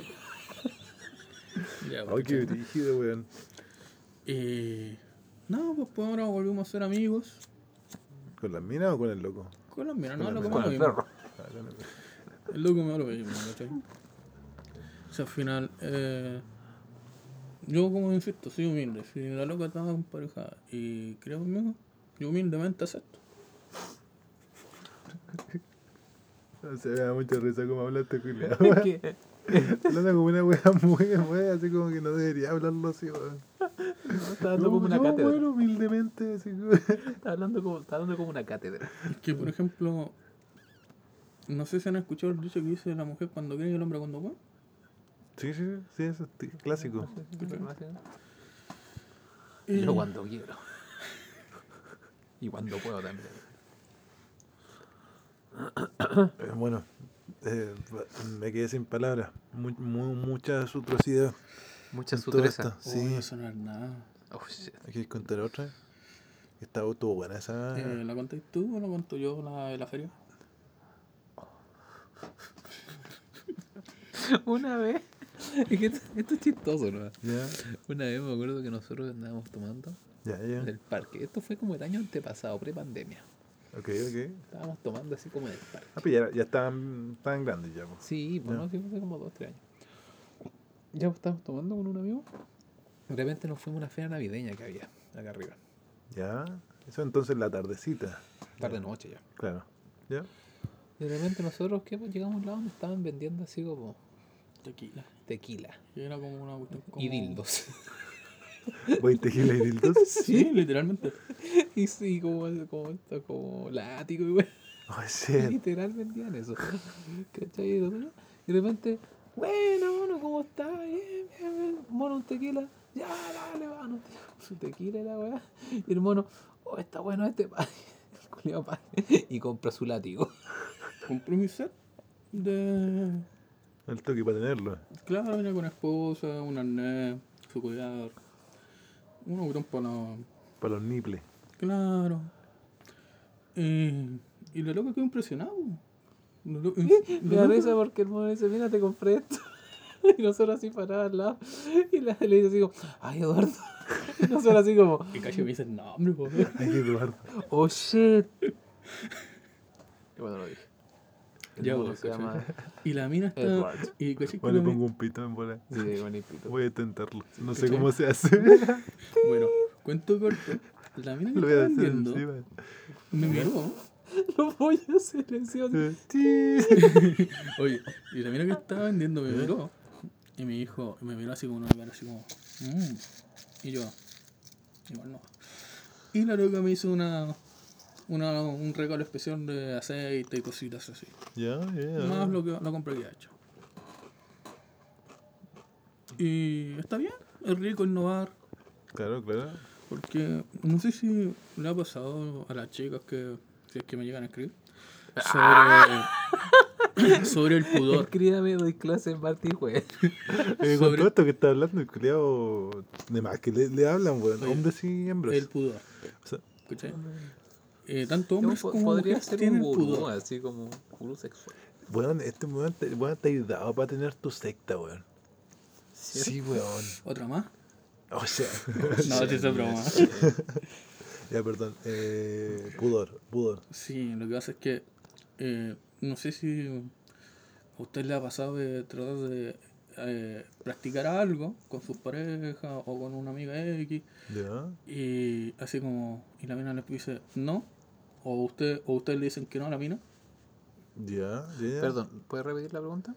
Ya, Ay, qué brígido, weón. Eh, no, pues, pues ahora volvimos a ser amigos. ¿Con las minas o con el loco? Con las minas, no, lo minas. como Con lo el mismo. el- El loco me lo mismo, ¿cachai? O sea, al final, eh, yo como insisto, soy humilde. Si la loca estaba con pareja y creo conmigo, yo humildemente acepto. O sea, me da mucha risa como hablaste, que Hablando como una wea muy, muy así como que no debería hablarlo así, weón. está dando como una No, cátedra. bueno, humildemente, así como... Está hablando como, está dando como una cátedra. Es que, por ejemplo, no sé si han escuchado el dicho que dice la mujer cuando quiere y el hombre cuando puede. Sí, sí, sí, eso es clásico. Yo cuando quiero. Y cuando puedo también. Eh, bueno, eh, me quedé sin palabras. Mu- mu- mucha atrocidad. Mucha sutreza. Sí, eso no es nada. Oh, shit. hay que contar otra. Estaba estuvo buena esa. Eh, ¿La contáis tú o la cuento yo la de la feria? Una vez. Es que esto, esto es chistoso, ¿no? Ya, Una vez me acuerdo que nosotros andábamos tomando ya, ya. en el parque. Esto fue como el año antepasado, pre-pandemia. Ok, ok. Estábamos tomando así como en el parque. Ah, pero ya, ya estaban, estaban grandes ya. pues. Sí, pues Ya. no, sí, fue como dos, tres años. Ya pues, estábamos tomando con un amigo. De repente nos fuimos a una feria navideña que había acá arriba. Ya. Eso entonces la tardecita. Tarde noche ya. Claro. Ya. Y de repente nosotros ¿qué? Pues, llegamos al lado donde estaban vendiendo así como Tequila. Tequila Y era como una cuestión como... y dildos. Voy tequila y dildos. Sí, literalmente. y sí, como, como, esto, como látigo y wey. Oh. Literal vendían eso. ¿Cachai? Y de repente, bueno, mono, ¿cómo está? Bien, bien, bien. Mono, un tequila. Ya, dale, va, no te su tequila y la weá. Y el mono, oh, está bueno este padre. Y compra su látigo. Compré mi set de... El toque para tenerlo. Claro, venía con esposa, un arnés, su collar, una botón para la... Para los niples. Claro. Eh, y la loca quedó impresionado. La lo- la Me da risa porque el mono dice, mira, te compré esto. Y nosotros así parados al lado. Y la, le dice así como, ay, Eduardo. Y nosotros así como, Y casi me dice el nombre, po. Ay, Eduardo. oh shit. Y bueno, lo dije. El Ya, mono se ¿cachai? llama Y la mina está... Edward. Y casi que Bueno, la le pongo un pito en bola. Sí, bonito. Voy a intentarlo. No sé ¿Cachai? cómo se hace. Bueno, cuento corto. La mina que Lo voy a estaba hacer vendiendo encima. me miró. Lo voy a hacer encima. Sí. Oye, y la mina que estaba vendiendo me miró. Y me dijo, y me miró así como una cara así como, mmm. Y yo, igual no. Y la loca me hizo una, una un regalo especial de aceite y cositas así. Ya, ya. Más lo que la compra que ha hecho. Y está bien, es rico innovar. Claro, claro. Porque no sé si le ha pasado a las chicas que, si es que me llegan a escribir, sobre, sobre el pudor. Escríbame, doy clase en martes y jueves. Eh, con Sobre- todo esto que está hablando, el culiao. De más que le, le hablan, weón. Oye, Hombres y hembras. El pudor. O sea. Eh, tanto hombres como Podría mujeres ser un tienen gurú, pudor. así como gurú sexual. weón, este weón te, weón, te ha ayudado para tener tu secta, weón. ¿Cierto? Sí, weón. ¿Otra más? O sea. No, sí, es broma. ya, perdón. Eh, pudor, pudor. Sí, lo que pasa es que eh, no sé si a usted le ha pasado de tratar de eh, practicar algo con sus parejas o con una amiga X Ya. y así como y la mina le dice no o usted o ustedes le dicen que no a la mina Ya, ya. Perdón, ¿puedes repetir la pregunta?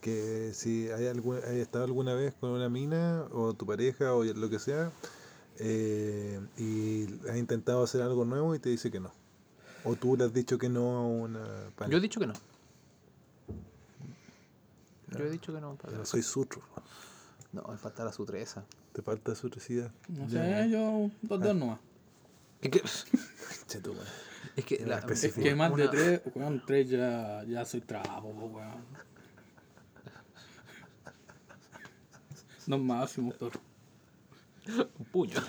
Que si hay, algún, hay estado alguna vez con una mina o tu pareja o lo que sea eh, y has intentado hacer algo nuevo y te dice que no. ¿O tú le has dicho que no a una pana? Yo he dicho que no. Yo he dicho que no. para- Pero soy sutro. No, me falta la sutresa. Te falta sutrosidad. No Ya. sé, yo dos dedos nomás. Es que, Che, tú, weón. es que la, Es específico. que más de tres, weón, tres ya, ya soy trapo, po, weón. No máximo, pero. Un puño.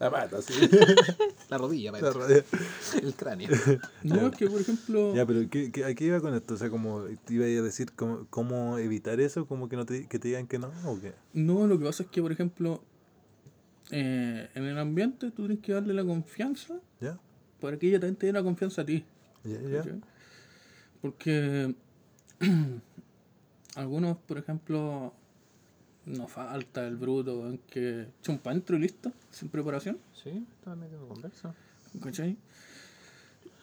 La pata, sí. La rodilla, La rodilla. el cráneo. No, es que por ejemplo. Ya, pero ¿qué, qué, ¿a qué iba con esto? O sea, como te iba a decir cómo, cómo evitar eso, como que no te, que te digan que no, o qué. No, lo que pasa es que, por ejemplo, eh, en el ambiente tú tienes que darle la confianza ¿Ya? para que ella también te dé la confianza a ti. ¿Ya? ¿Ya? Porque algunos, por ejemplo, nos falta el bruto, weón, que chumpa dentro y listo, sin preparación. Sí, estaba metiendo conversa. ¿Cachai?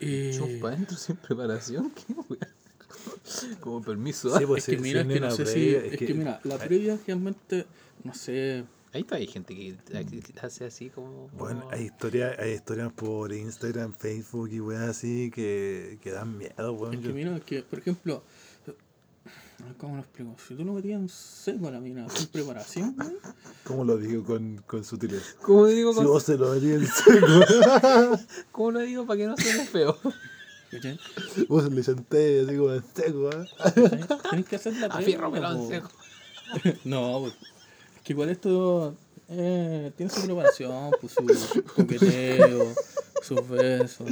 Y... Chumpa adentro sin preparación. ¿Qué? Como permiso. Sí, pues, Es que mira, sí, es que no una sé si. previa, Es que mira, la previa realmente, no sé. Ahí está, hay gente que que hace así como. Bueno, hay historias, hay historias por Instagram, Facebook y weas así que, que dan miedo, weón. Es que Yo- mira, es que, por ejemplo. ¿Cómo lo explico? Si tú lo metías en seco a la mina sin preparación, weón, ¿Cómo lo digo con, con sutileza? ¿Cómo digo, Si vos se lo metías en seco, ¿Cómo lo digo para que no suene feo? ¿cachai? vos le chanté así como en seco, ¿eh? que hacer la A previa. fierro po. seco. No, pues. Que igual esto eh, tiene su preparación, pues su coqueteo, sus besos.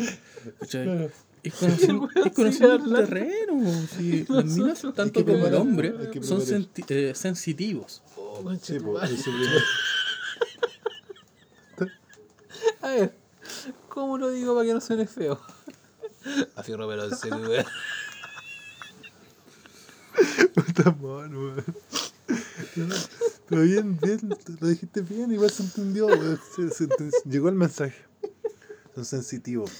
¿cachai? Es conociendo el terreno. Si las minas, tanto que como el hombre, son eh, sensitivos. Oh, Sí, pues. A ver, ¿cómo lo digo para que no suene feo? A fierro melón seco, weón. Puta mono, weón. Pero bien, bien, lo dijiste bien, igual se entendió. Se- se llegó el mensaje. Son sensitivos.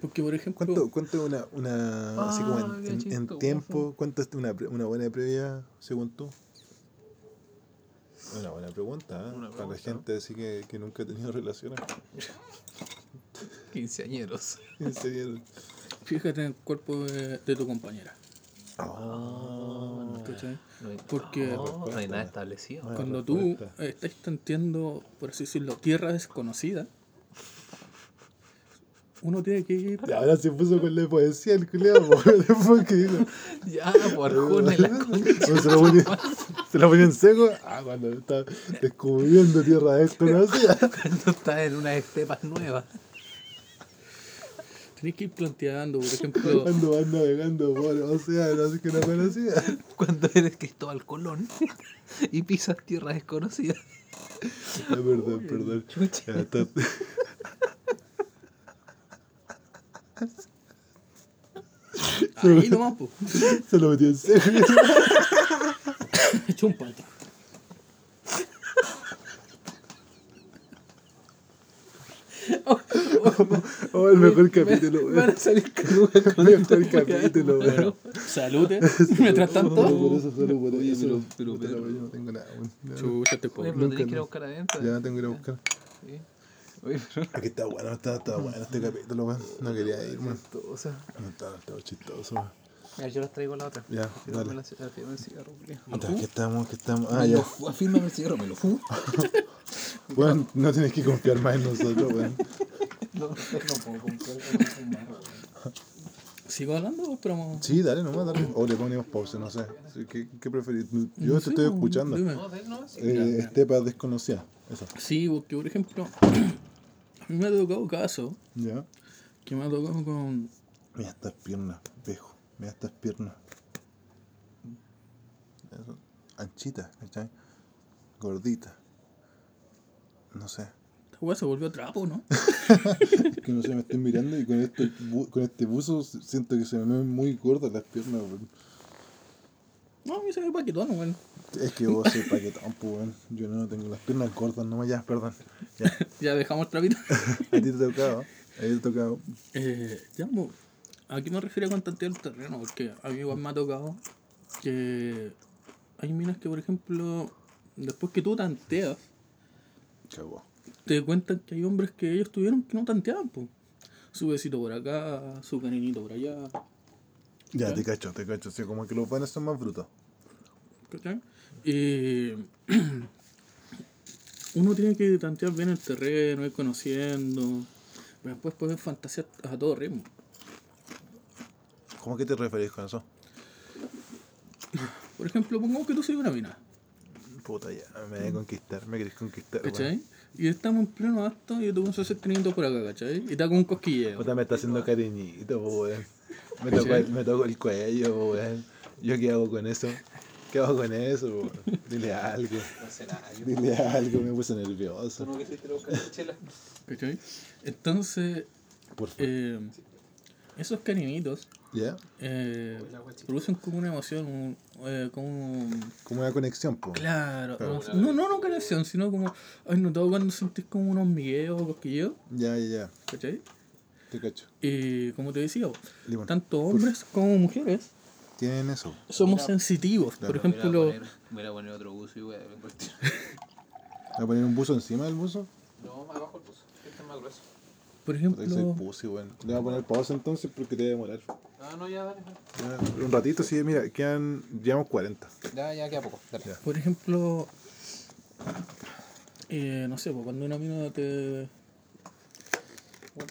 Porque, por ejemplo, ¿Cuánto, cuánto es una, una así como Ah, en, en- en tiempo, cuánto es una, una buena previa, según tú? Una buena pregunta, ¿eh? Una Para la pregunta. gente así que, que nunca ha tenido relaciones. Quinceañeros. Serio. fíjate en el cuerpo de, de tu compañera. ¿Cachai? No hay, Porque- no, no hay nada establecido. Cuando tú estás tanteando, por así decirlo, tierra desconocida, uno tiene que ir. Y ahora se puso con la poesía el culiado. Ya, por y la concha. se, lo ponía, se lo ponía en seco. Ah, cuando está descubriendo tierra desconocida. Cuando estás en unas estepas nuevas. Tienes que ir planteando, por ejemplo, Cuando vas navegando por océano así que no conocía. Cuando eres Cristóbal Colón y pisas tierras desconocidas. Ah, perdón, perdón. Ahí nomás, pues, Se lo metió en seco. chumpa. Oh, el mejor capítulo, Van a salir con El mejor capítulo, weón. Bueno, salute. Mientras tanto, por eso, solo por Oye, eso. pero- yo no tengo nada, weón. Ya, chucha, te Oye, puedo. pero tenés que ir a buscar adentro. Ya tengo que ir a buscar. Sí. Oye, pero. Aquí está bueno, está, está bueno este capítulo, weón. No quería ir, weón. No, Está, está chistoso, weón. A ver, yo las traigo la otra. Ya, dale. la ci- fírmame el cigarro, aquí estamos, aquí estamos. Ah, Me ya. Afírmame el cigarro, me lo fu. Bueno, no tienes que confiar más en nosotros, weón. No, no puedo comprar con fumar, weón. ¿Sigo hablando o esperamos? Sí, dale nomás, dale. O le ponemos pausa, no sé. ¿Qué, qué preferís? Yo No te sé, estoy escuchando. dime. Eh, Estepa desconocida. Eso. Sí, porque por ejemplo, a mí me ha tocado caso Ya. que me ha tocado con. Mira estas piernas, viejo. Mira estas piernas. Eso. Anchitas, ¿cachai? Gorditas. No sé. Esta weá se volvió trapo, ¿no? Es que no sé, me estoy mirando y con este, bu- con este buzo siento que se me ven muy gordas las piernas, weón. No, a mí se me paquetón, weón. Es que vos soy paquetón, pues, weón. Yo no tengo las piernas gordas nomás, ya, perdón. Ya. Ya dejamos trapito. A ti te ha tocado. A ti te ha tocado. Eh, ya, ¿a qué me refiero con tantear el terreno? Porque a mí igual me ha tocado que hay minas que, por ejemplo, después que tú tanteas, te cuentan que hay hombres que ellos tuvieron que no tanteaban, pues. Su besito por acá, su cariñito por allá, Ya, te cacho, te cacho. Sí, como que los buenos son más brutos. ¿cachai? Y uno tiene que tantear bien el terreno, ir conociendo. Pero después pueden fantasear a todo ritmo. ¿Cómo que te referís con eso? Por ejemplo, pongamos que tú soy una mina, Puta, ya, me voy a conquistar, me querés conquistar. ¿cachai? Y estamos en pleno acto y yo te comienzo a hacer teniendo por acá, ¿cachai? Y te hago un cosquilleo. Puta, me está haciendo cariñito, weón. Me tocó, el, me tocó el cuello, weón. ¿Yo qué hago con eso? ¿Qué hago con eso, po? Dile algo. No sé nada. Yo Dile algo, me puse nervioso. no que se te lo. ¿Cachai? Entonces, Por favor. eh, esos cariñitos ¿Ya? eh, producen como una emoción, un- eh, como Como una conexión, po. Claro, Claro. como- no, no, no conexión, sino como, ¿has notado cuando sentís como unos migueos o cosquilleos? Ya, ya, ya. ¿Cachai? Te cacho. Y como te decía, Limón. tanto hombres como mujeres Tienen eso. somos Mira, sensitivos. Por claro. ejemplo, Voy a poner otro buzo y voy a. ¿Voy a poner un buzo encima del buzo? No, abajo el buzo. Este es más grueso. Por soy ejemplo, pussy, weón. Le voy a poner pausa entonces porque te voy a demorar. Ah, no, ya, dale. Ya, Un ratito, sí, mira, quedan. Llevamos 40. Ya, ya queda poco. Dale. Ya. por ejemplo, eh, no sé, pues, cuando una mina te...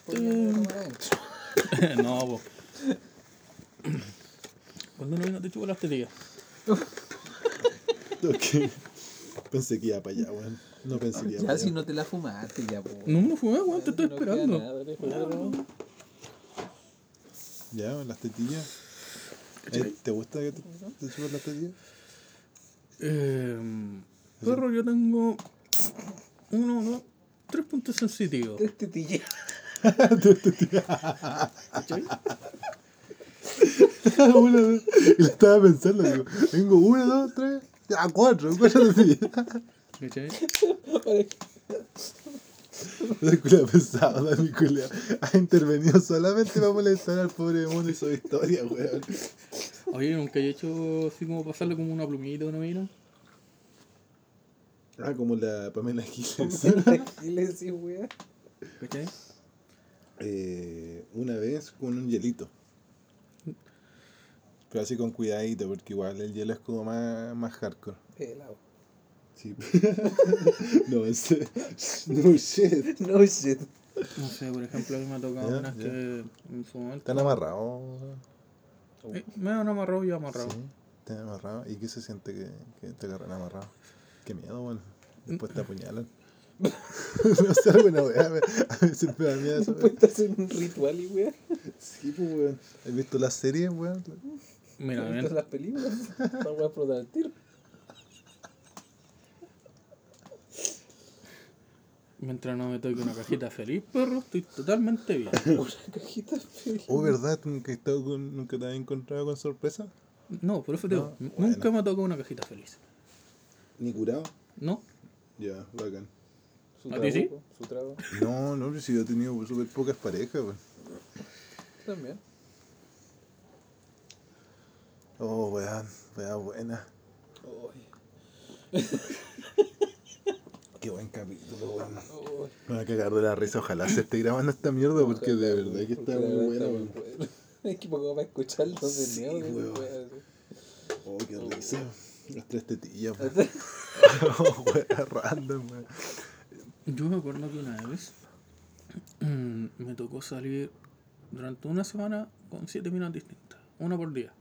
No, pues. Cuando una mina te chupa las tetillas. Ok. Pensé que iba para allá, weón. No pensé que Ya si no te la fumaste, ya, po. No me fumé, weón, te estoy No esperando. nada. Ya, las tetillas. Eh, ¿Te gusta que te, te chupen las tetillas? Eh, perro, yo tengo uno, dos, tres puntos sensitivos. Tres tetillas. ¿cachai? una, dos. Y lo estaba pensando, digo, tengo una, dos, tres, a cuatro, cuatro tetillas. ¿Cachai? La culia pesado, Dani culia. Ha intervenido solamente para molestar al pobre mundo y su historia, weón. Oye, nunca he hecho así como pasarle como una plumita una mina. Ah, como la Pamela Giles. Giles, sí, weón. ¿Cachai? eh, una vez con un hielito. Pero así con cuidadito, porque igual el hielo es como más, más hardcore. Pelado. Sí. no, ese. No shit. No shit. No sé, por ejemplo, a mí me ha tocado Ya, unas ya. que en su momento. ¿Están amarrados? Eh, me han amarrado y yo amarrado. Sí, están amarrados. ¿Y qué se siente que, que te agarran amarrado? Qué miedo, weón. Después te apuñalan. no sé, alguna weá. A veces me da miedo eso. Después te hacen un ritual y weón. Sí, pues, weón. ¿Has visto las series, weón? Mira, ¿Has visto las películas? Para weón explotar el tiro. Mientras no me toque una cajita feliz, perro, estoy totalmente bien. Una cajita feliz. Oh, ¿verdad? ¿Tú nunca, con, nunca te has encontrado con sorpresa? No, por eso te digo, No, nunca bueno. me ha tocado una cajita feliz. ¿Ni curado? ¿No? Ya, bacán. Su ¿A ti sí? trago, Su trago. No, no, si yo he tenido súper pocas parejas, weón. También. Oh, weón, weón, buena. Uy, Qué buen capítulo, weón. Me va a cagar de la risa. Ojalá se esté grabando esta mierda porque de verdad que está muy buena, weón. Es que poco para escucharlo de Sí, nuevo. weón. Oh, qué risa. Las tres tetillas, weón. oh, weón, random, weón. Yo me acuerdo que una vez mm, me tocó salir durante una semana con siete minas distintas, una por día.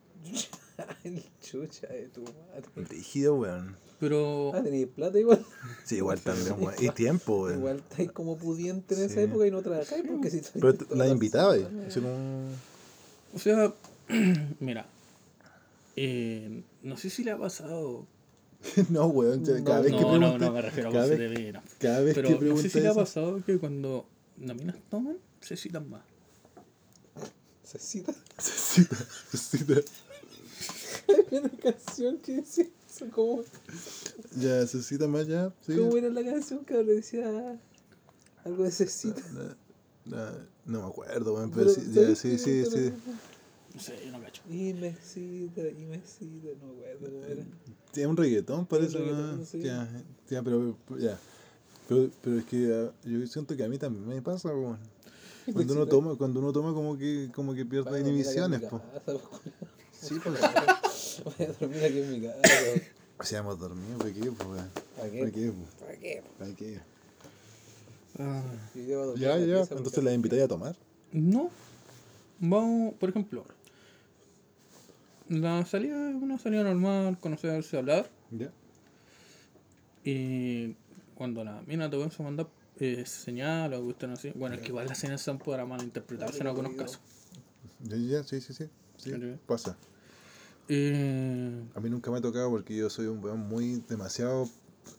El chucha de tu madre. Rígido, weón. Pero Ah, tenías plata igual. Sí, igual también, weón. Y tiempo, weón. Igual estáis como pudiente en esa época y no trabajáis porque si Pero la invitaba, como... O sea, mira, eh, no sé si le ha pasado. No, weón. Cada No, vez que No, no, pregunte, no me refiero a cada cosas vez, de cada vez Pero que no sé si le ha pasado que cuando las minas toman, se citan más. Se cita. Cecita, Cecita. Hay una canción que decía eso, ¿cómo, Ya, Cecita más ya. Sí. ¿Cómo era la canción que le decía algo de Cecita? No, no, no me acuerdo, weón, pero sí, ya, sí, sí, sí. No sé, yo no cacho. Y me cita, y me cita, no me acuerdo cómo era. Tiene un reggaetón, parece, Un ¿no? sí. Ya, ya, pero ya. Pero, pero es que ah, yo siento que a mí también me pasa, po. Cuando uno toma, cuando uno toma como que, como que pierde inhibiciones, po. Sí, pues. Voy a dormir aquí en mi casa. Si hemos dormido, ¿para qué, weón? ¿Para ¿Para qué? ¿Para qué? ¿Para qué? Ah, Ya, ya, entonces la invitáis a tomar. no. Vamos, por ejemplo. La salida es una salida normal, conocerse, hablar. Ya. Y cuando la mina te comienza a mandar eh, señal o cuestión así. Bueno, es que igual las señales son para malinterpretarse en algunos casos. Ya, ya, sí, sí, sí. Sí, pasa. Eh, A mí nunca me ha tocado porque yo soy un weón muy demasiado.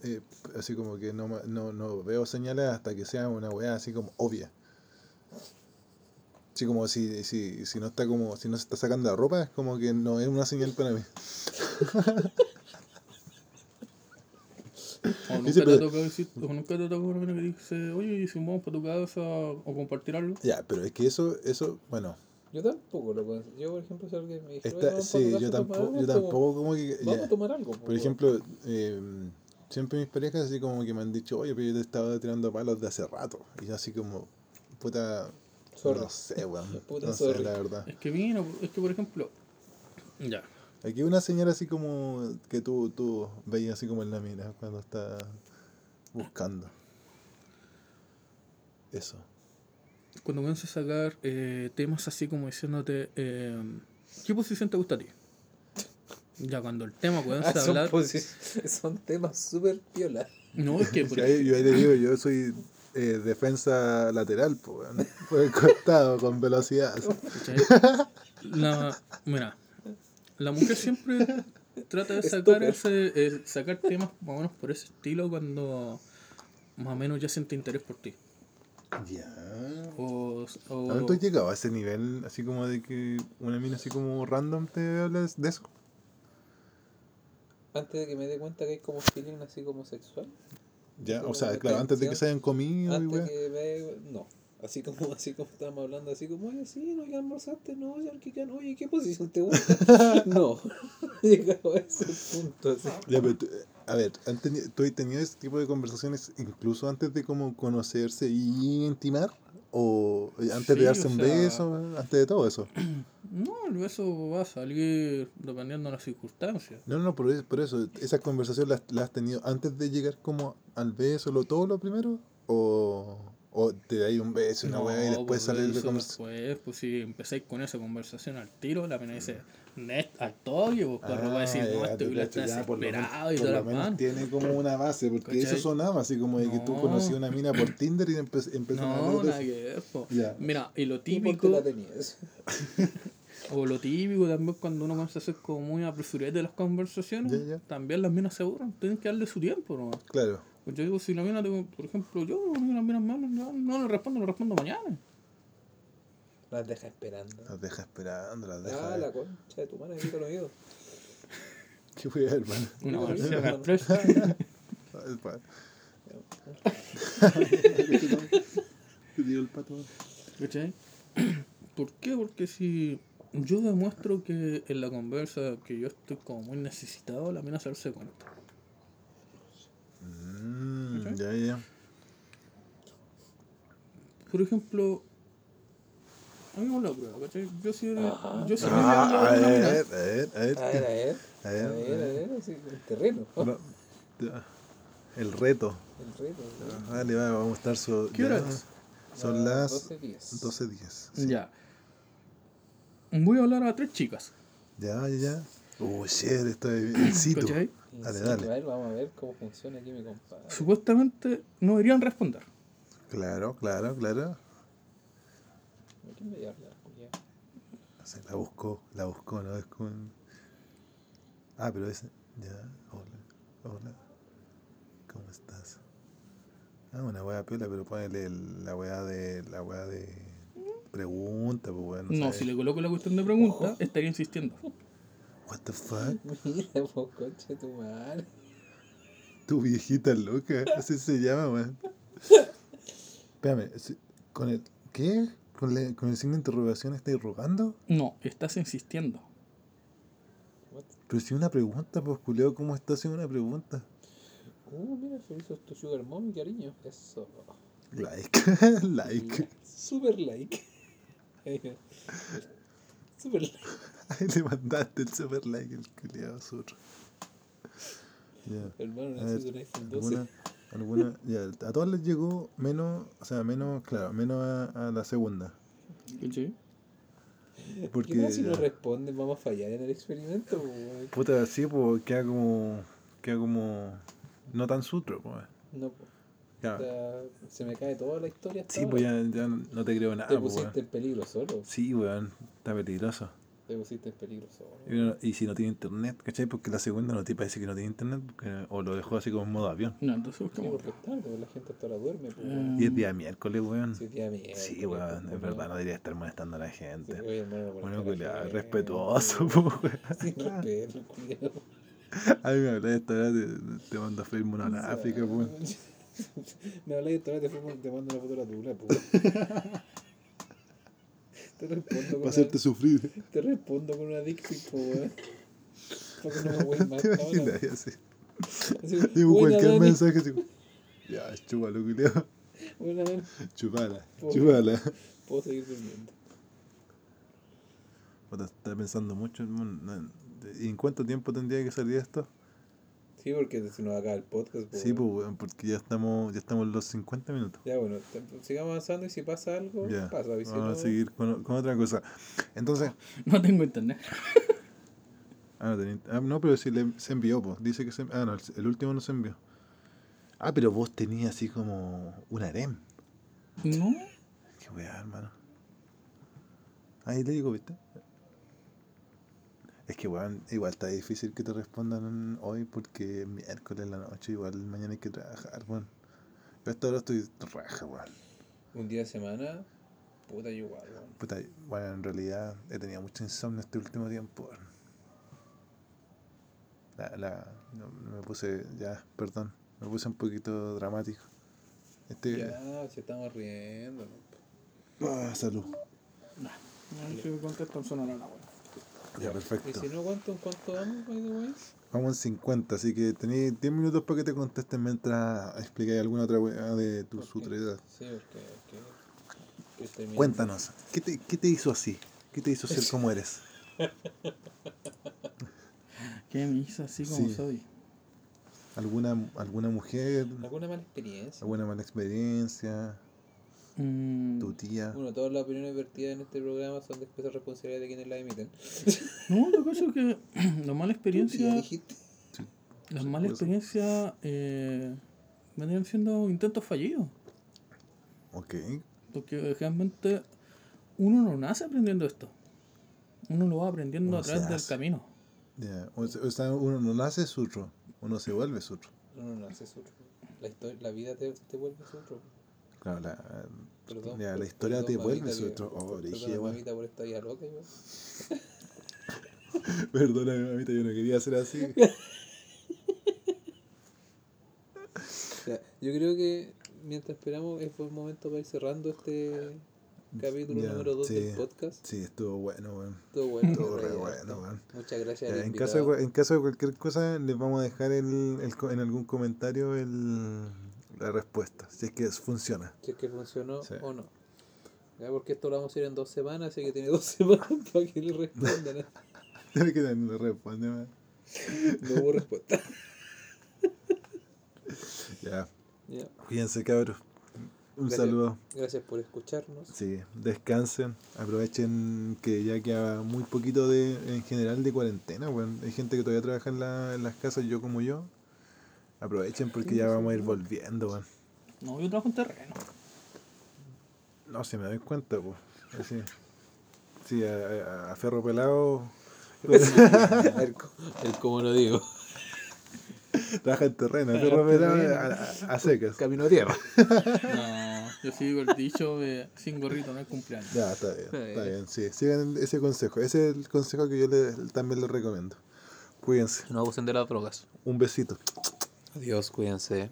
eh, así como que no, no, no veo señales hasta que sea una weá así como obvia. Así como si, si, si no está como, si no se está sacando la ropa, es como que no es una señal para mí. o nunca te pero- ha tocado decir, o nunca te ha tocado una que dice, oye, ¿y si vamos para tu casa o compartir algo? Ya, pero es que eso, eso, bueno, Yo tampoco lo puedo Yo, por ejemplo, si alguien me dice, "Oye, está, vamos pa' tu sí, yo a tomar tampoco, algo", yo es como, tampoco como que, Vamos ya. a tomar algo. Por ejemplo, eh, siempre mis parejas así como que me han dicho, oye, pero yo te estaba tirando palos de hace rato. Y yo así como, puta, Sorry. no sé, weón. Puta, no sé, la verdad. Es que vino, es que por ejemplo, ya, Aquí hay una señora así como que tú, tú veías así como en la mina cuando está buscando. Eso. Cuando comienzas a sacar eh, temas así como diciéndote, eh, ¿qué posición te gusta a ti? Ya cuando el tema comienza Ah, a son, hablar, son temas súper piola. no es que, por que ahí- yo ahí le digo, yo soy eh, defensa lateral, po, weón. por el costado, con velocidad. La, mira, la mujer siempre trata de sacar ese, eh, sacar temas más o menos por ese estilo cuando más o menos ya siente interés por ti. Ya. O, o- ¿No tú has llegado a ese nivel, así como de que una mina así como random te habla de eso? Antes de que me dé cuenta que hay como feeling así como sexual. Ya, o sea, claro, antes de que se hayan comido y Antes weá. que me No. Así como, así como estábamos hablando, así como, oye, sí, no, ya almorzaste, no, ya no, oye, ¿qué posición te gusta? no. Llegado a ese punto, así. Ya, pero a ver, ¿han teni- ¿tú has tenido ese tipo de conversaciones incluso antes de como conocerse y intimar? ¿O antes Sí, de darse un sea- beso? Antes de todo eso. No, el beso va a salir dependiendo de las circunstancias. No, no, por eso, por eso ¿esas conversaciones las, las has tenido antes de llegar como al beso, lo, todo lo primero? ¿O, o te dais un beso, una weá, y después pues, sale eso conversación? Después, pues si empezáis con esa conversación al tiro, la pena dice, net, al toque, pues perro va a decir, no, este güey está desesperado y toda lo la menos tiene como una base, porque ¿Cachai? eso sonaba así como de que tú No. conocías una mina por Tinder y empe- empezó a No, hablar de nada que ver, po. Ya. Mira, y lo ¿Y por qué típico, la tenías? o lo típico también cuando uno comienza a ser como muy apresurado de las conversaciones, también las minas se aburren, tienen que darle su tiempo, ¿no? Claro. Pues yo digo, si la mina, tengo, por ejemplo, yo, las minas me hablan, no, no le respondo, le respondo mañana. Las deja esperando. Las deja esperando, las deja. Ah, la concha de tu madre, aquí te lo digo. ¿Qué fue, hermano? Una express. El pa- Te dio el pato. ¿Cachai? ¿Por qué? Porque si yo demuestro que en la conversa que yo estoy como muy necesitado, la mina se darse cuenta. Ya, ya. Por ejemplo, hagamos la prueba, ¿cachai? Yo si Ajá. yo me Ah, hablo a una mina, ver, a ver, a ver. A ver, a ver. A A ver, ver, a ver, así, el terreno. No, ya. El reto. El reto. ¿no? Vale, va, vamos a estar so- ¿Qué ya. hora es? Son las 12.10. 12.10. Ya. Voy a hablar a tres chicas. Ya, ya, ya. Uh, shit, esto es in situ. ¿Cachai? Dale, Sí, dale. a ver, vamos a ver cómo funciona aquí mi compadre. Supuestamente no deberían responder. Claro, claro, claro. La buscó, la buscó, ¿no? Es con... Ah, pero ese... Ya, hola, hola. ¿Cómo estás? Ah, una wea piola, pero ponele el- la wea de... La wea de... Pregunta, pues weón. No, si le coloco la cuestión de pregunta, estaría insistiendo. What the fuck? Mira, vos, concha tu madre. Tu viejita loca. Así se llama, weón. Espérame, ¿con el... ¿Qué? ¿Con, la- con el signo de interrogación estáis rogando? No, estás insistiendo. What? Pero si una pregunta, pues culeo, ¿cómo está haciendo una pregunta? Uh, mira, se hizo tu Sugar Mommy, cariño. Eso. Like, like. Super like. Super like. Ahí le mandaste el super like el culiado surro. Ya. Hermano, A ver, un iPhone 12. alguna, alguna, ya, a todos les llegó menos, o sea, menos, claro, menos a, a la segunda. ¿Cachai? Porque, ¿Qué pasa si no ya, responden? Vamos a fallar en el experimento. weón? puta, sí, pues queda como, queda como, no tan sutro, pues. No, po. Ya. O sea, se me cae toda la historia. Sí, ahora. pues ya, ya no te creo nada, Te pues, pusiste weón. en peligro solo. Sí, weón, está peligroso. Te pusiste en peligro solo. Y, y si no tiene internet, ¿cachai? Porque la segunda no te parece que no tiene internet, porque- o lo dejó así como en modo avión. No, entonces Sí, buscamos. porque es tarde, la gente hasta ahora duerme. po, Mm. weón. Y es día miércoles, weón. Sí, día mierda, Sí, weón, weón, es verdad, no debería estar molestando a la gente. Sí, hermano, no Bueno, culiado, respetuoso, weón. weón. Sin respeto, culiado. A mí me habla de esta hora, te, te mando a freír mono a la África, pues. Me de esta vez, te, fumo- te mando una foto de la tula, po. Te respondo con Para hacerte sufrir. una, te respondo con una dick pic, po, weón. Para que no me voy más ¿Te imaginas? Así. Así, Digo cualquier Dani. mensaje, así. Ya, chúpalo, culiao. Buena, Dani. Chupala, Puedo- chupala. Puedo seguir durmiendo. Puta, Está pensando mucho, hermano. No, ¿Y en cuánto tiempo tendría que salir esto? Sí, porque se nos acaba el podcast, po, Sí, pues, porque ya estamos, ya estamos en los 50 minutos. Ya, bueno, te- sigamos avanzando y si pasa algo, Ya, pasa. si vamos no- a seguir con, con otra cosa. Entonces, No tengo internet. ah, no, tenía- ah, no, pero si le, se envió, pues. Dice que se Ah, no, el, el último no se envió. Ah, pero vos tenías así como un harem. No. Qué weá, hermano. Ahí le digo, ¿viste? Es que, weón, igual está difícil que te respondan hoy porque es miércoles en la noche, igual mañana hay que trabajar, weón. Yo hasta ahora estoy raja, weón. Un día de semana, puta, yo igual, weón. Puta, bueno, en realidad he tenido mucho insomnio este último tiempo, weón. La, la, no, me puse, ya, perdón, me puse un poquito dramático. Este, Ya, si estamos riendo, ¿no? ah, salud. No, si me contestan sonará Ya, Y perfecto. si no, ¿cuánto, cuánto vamos, by the way? Vamos en 50, así que tenéis 10 minutos para que te contesten mientras explicáis alguna otra weá de tu sutredad. Sí, porque... que-. Cuéntanos, ¿qué te, ¿qué te hizo así? ¿Qué te hizo ser como eres? ¿Qué me hizo así como Sí. soy? ¿Alguna, alguna mujer? ¿Alguna mala experiencia? ¿Alguna mala experiencia? Mm, ¿Tu tía? Bueno, todas las opiniones vertidas en este programa son después de responsabilidad de quienes las emiten. No, lo que pasa es que la mala experiencia, dijiste. las malas experiencias eh, vendrían siendo intentos fallidos. Ok. Porque realmente uno no nace aprendiendo esto. Uno lo va aprendiendo Uno a través del camino. ya. O, sea, uno no nace sutro, uno se vuelve sutro. No, no, es otro. La, historia, la vida te, te vuelve otro. Claro, la, Perdón. por- la historia perdón, te vuelve que- sutro. Oh, perdón, brígido, weón. mamita, por esta vida loca, weón. Perdóname, mamita, yo no quería ser así. Yo creo que mientras esperamos es buen momento para ir cerrando este capítulo Ya, número 2 sí. del podcast. Sí, estuvo bueno, weón. Todo bueno. Estuvo re bueno, weón. Muchas gracias. Ya, en, caso de, en caso de cualquier cosa, les vamos a dejar el, el en algún comentario el, la respuesta, si es que funciona. Si es que funcionó Sí. o no. Ya, porque esto lo vamos a ir en dos semanas, así que tiene dos semanas para que le respondan. ¿eh? Tiene que no responde, weón. No hubo respuesta. Ya, Ya. cuídense, cabros. Un Gracias. saludo. Gracias por escucharnos. Sí, descansen, aprovechen que ya queda muy poquito de, en general de cuarentena, weón. Hay gente que todavía trabaja en, la- en las casas, yo como yo. Aprovechen porque ya vamos a ir volviendo, weón. No, yo trabajo en terreno. No, si me doy cuenta, pues. Así. Sí, a, a- a ferro pelado. A ver, co- a ver cómo lo digo. Trabaja en terreno, a ferro pelado a, secas. Camino a tierra. No, yo sigo el dicho de sin gorrito no hay cumpleaños. Ya, está bien, Está está bien. bien, sí. Sigan ese consejo. Ese es el consejo que yo le- también les recomiendo. Cuídense. No abusen de las drogas. Un besito. Adiós, cuídense.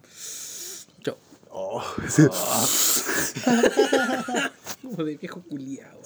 Chao. Oh. Como de viejo culiado.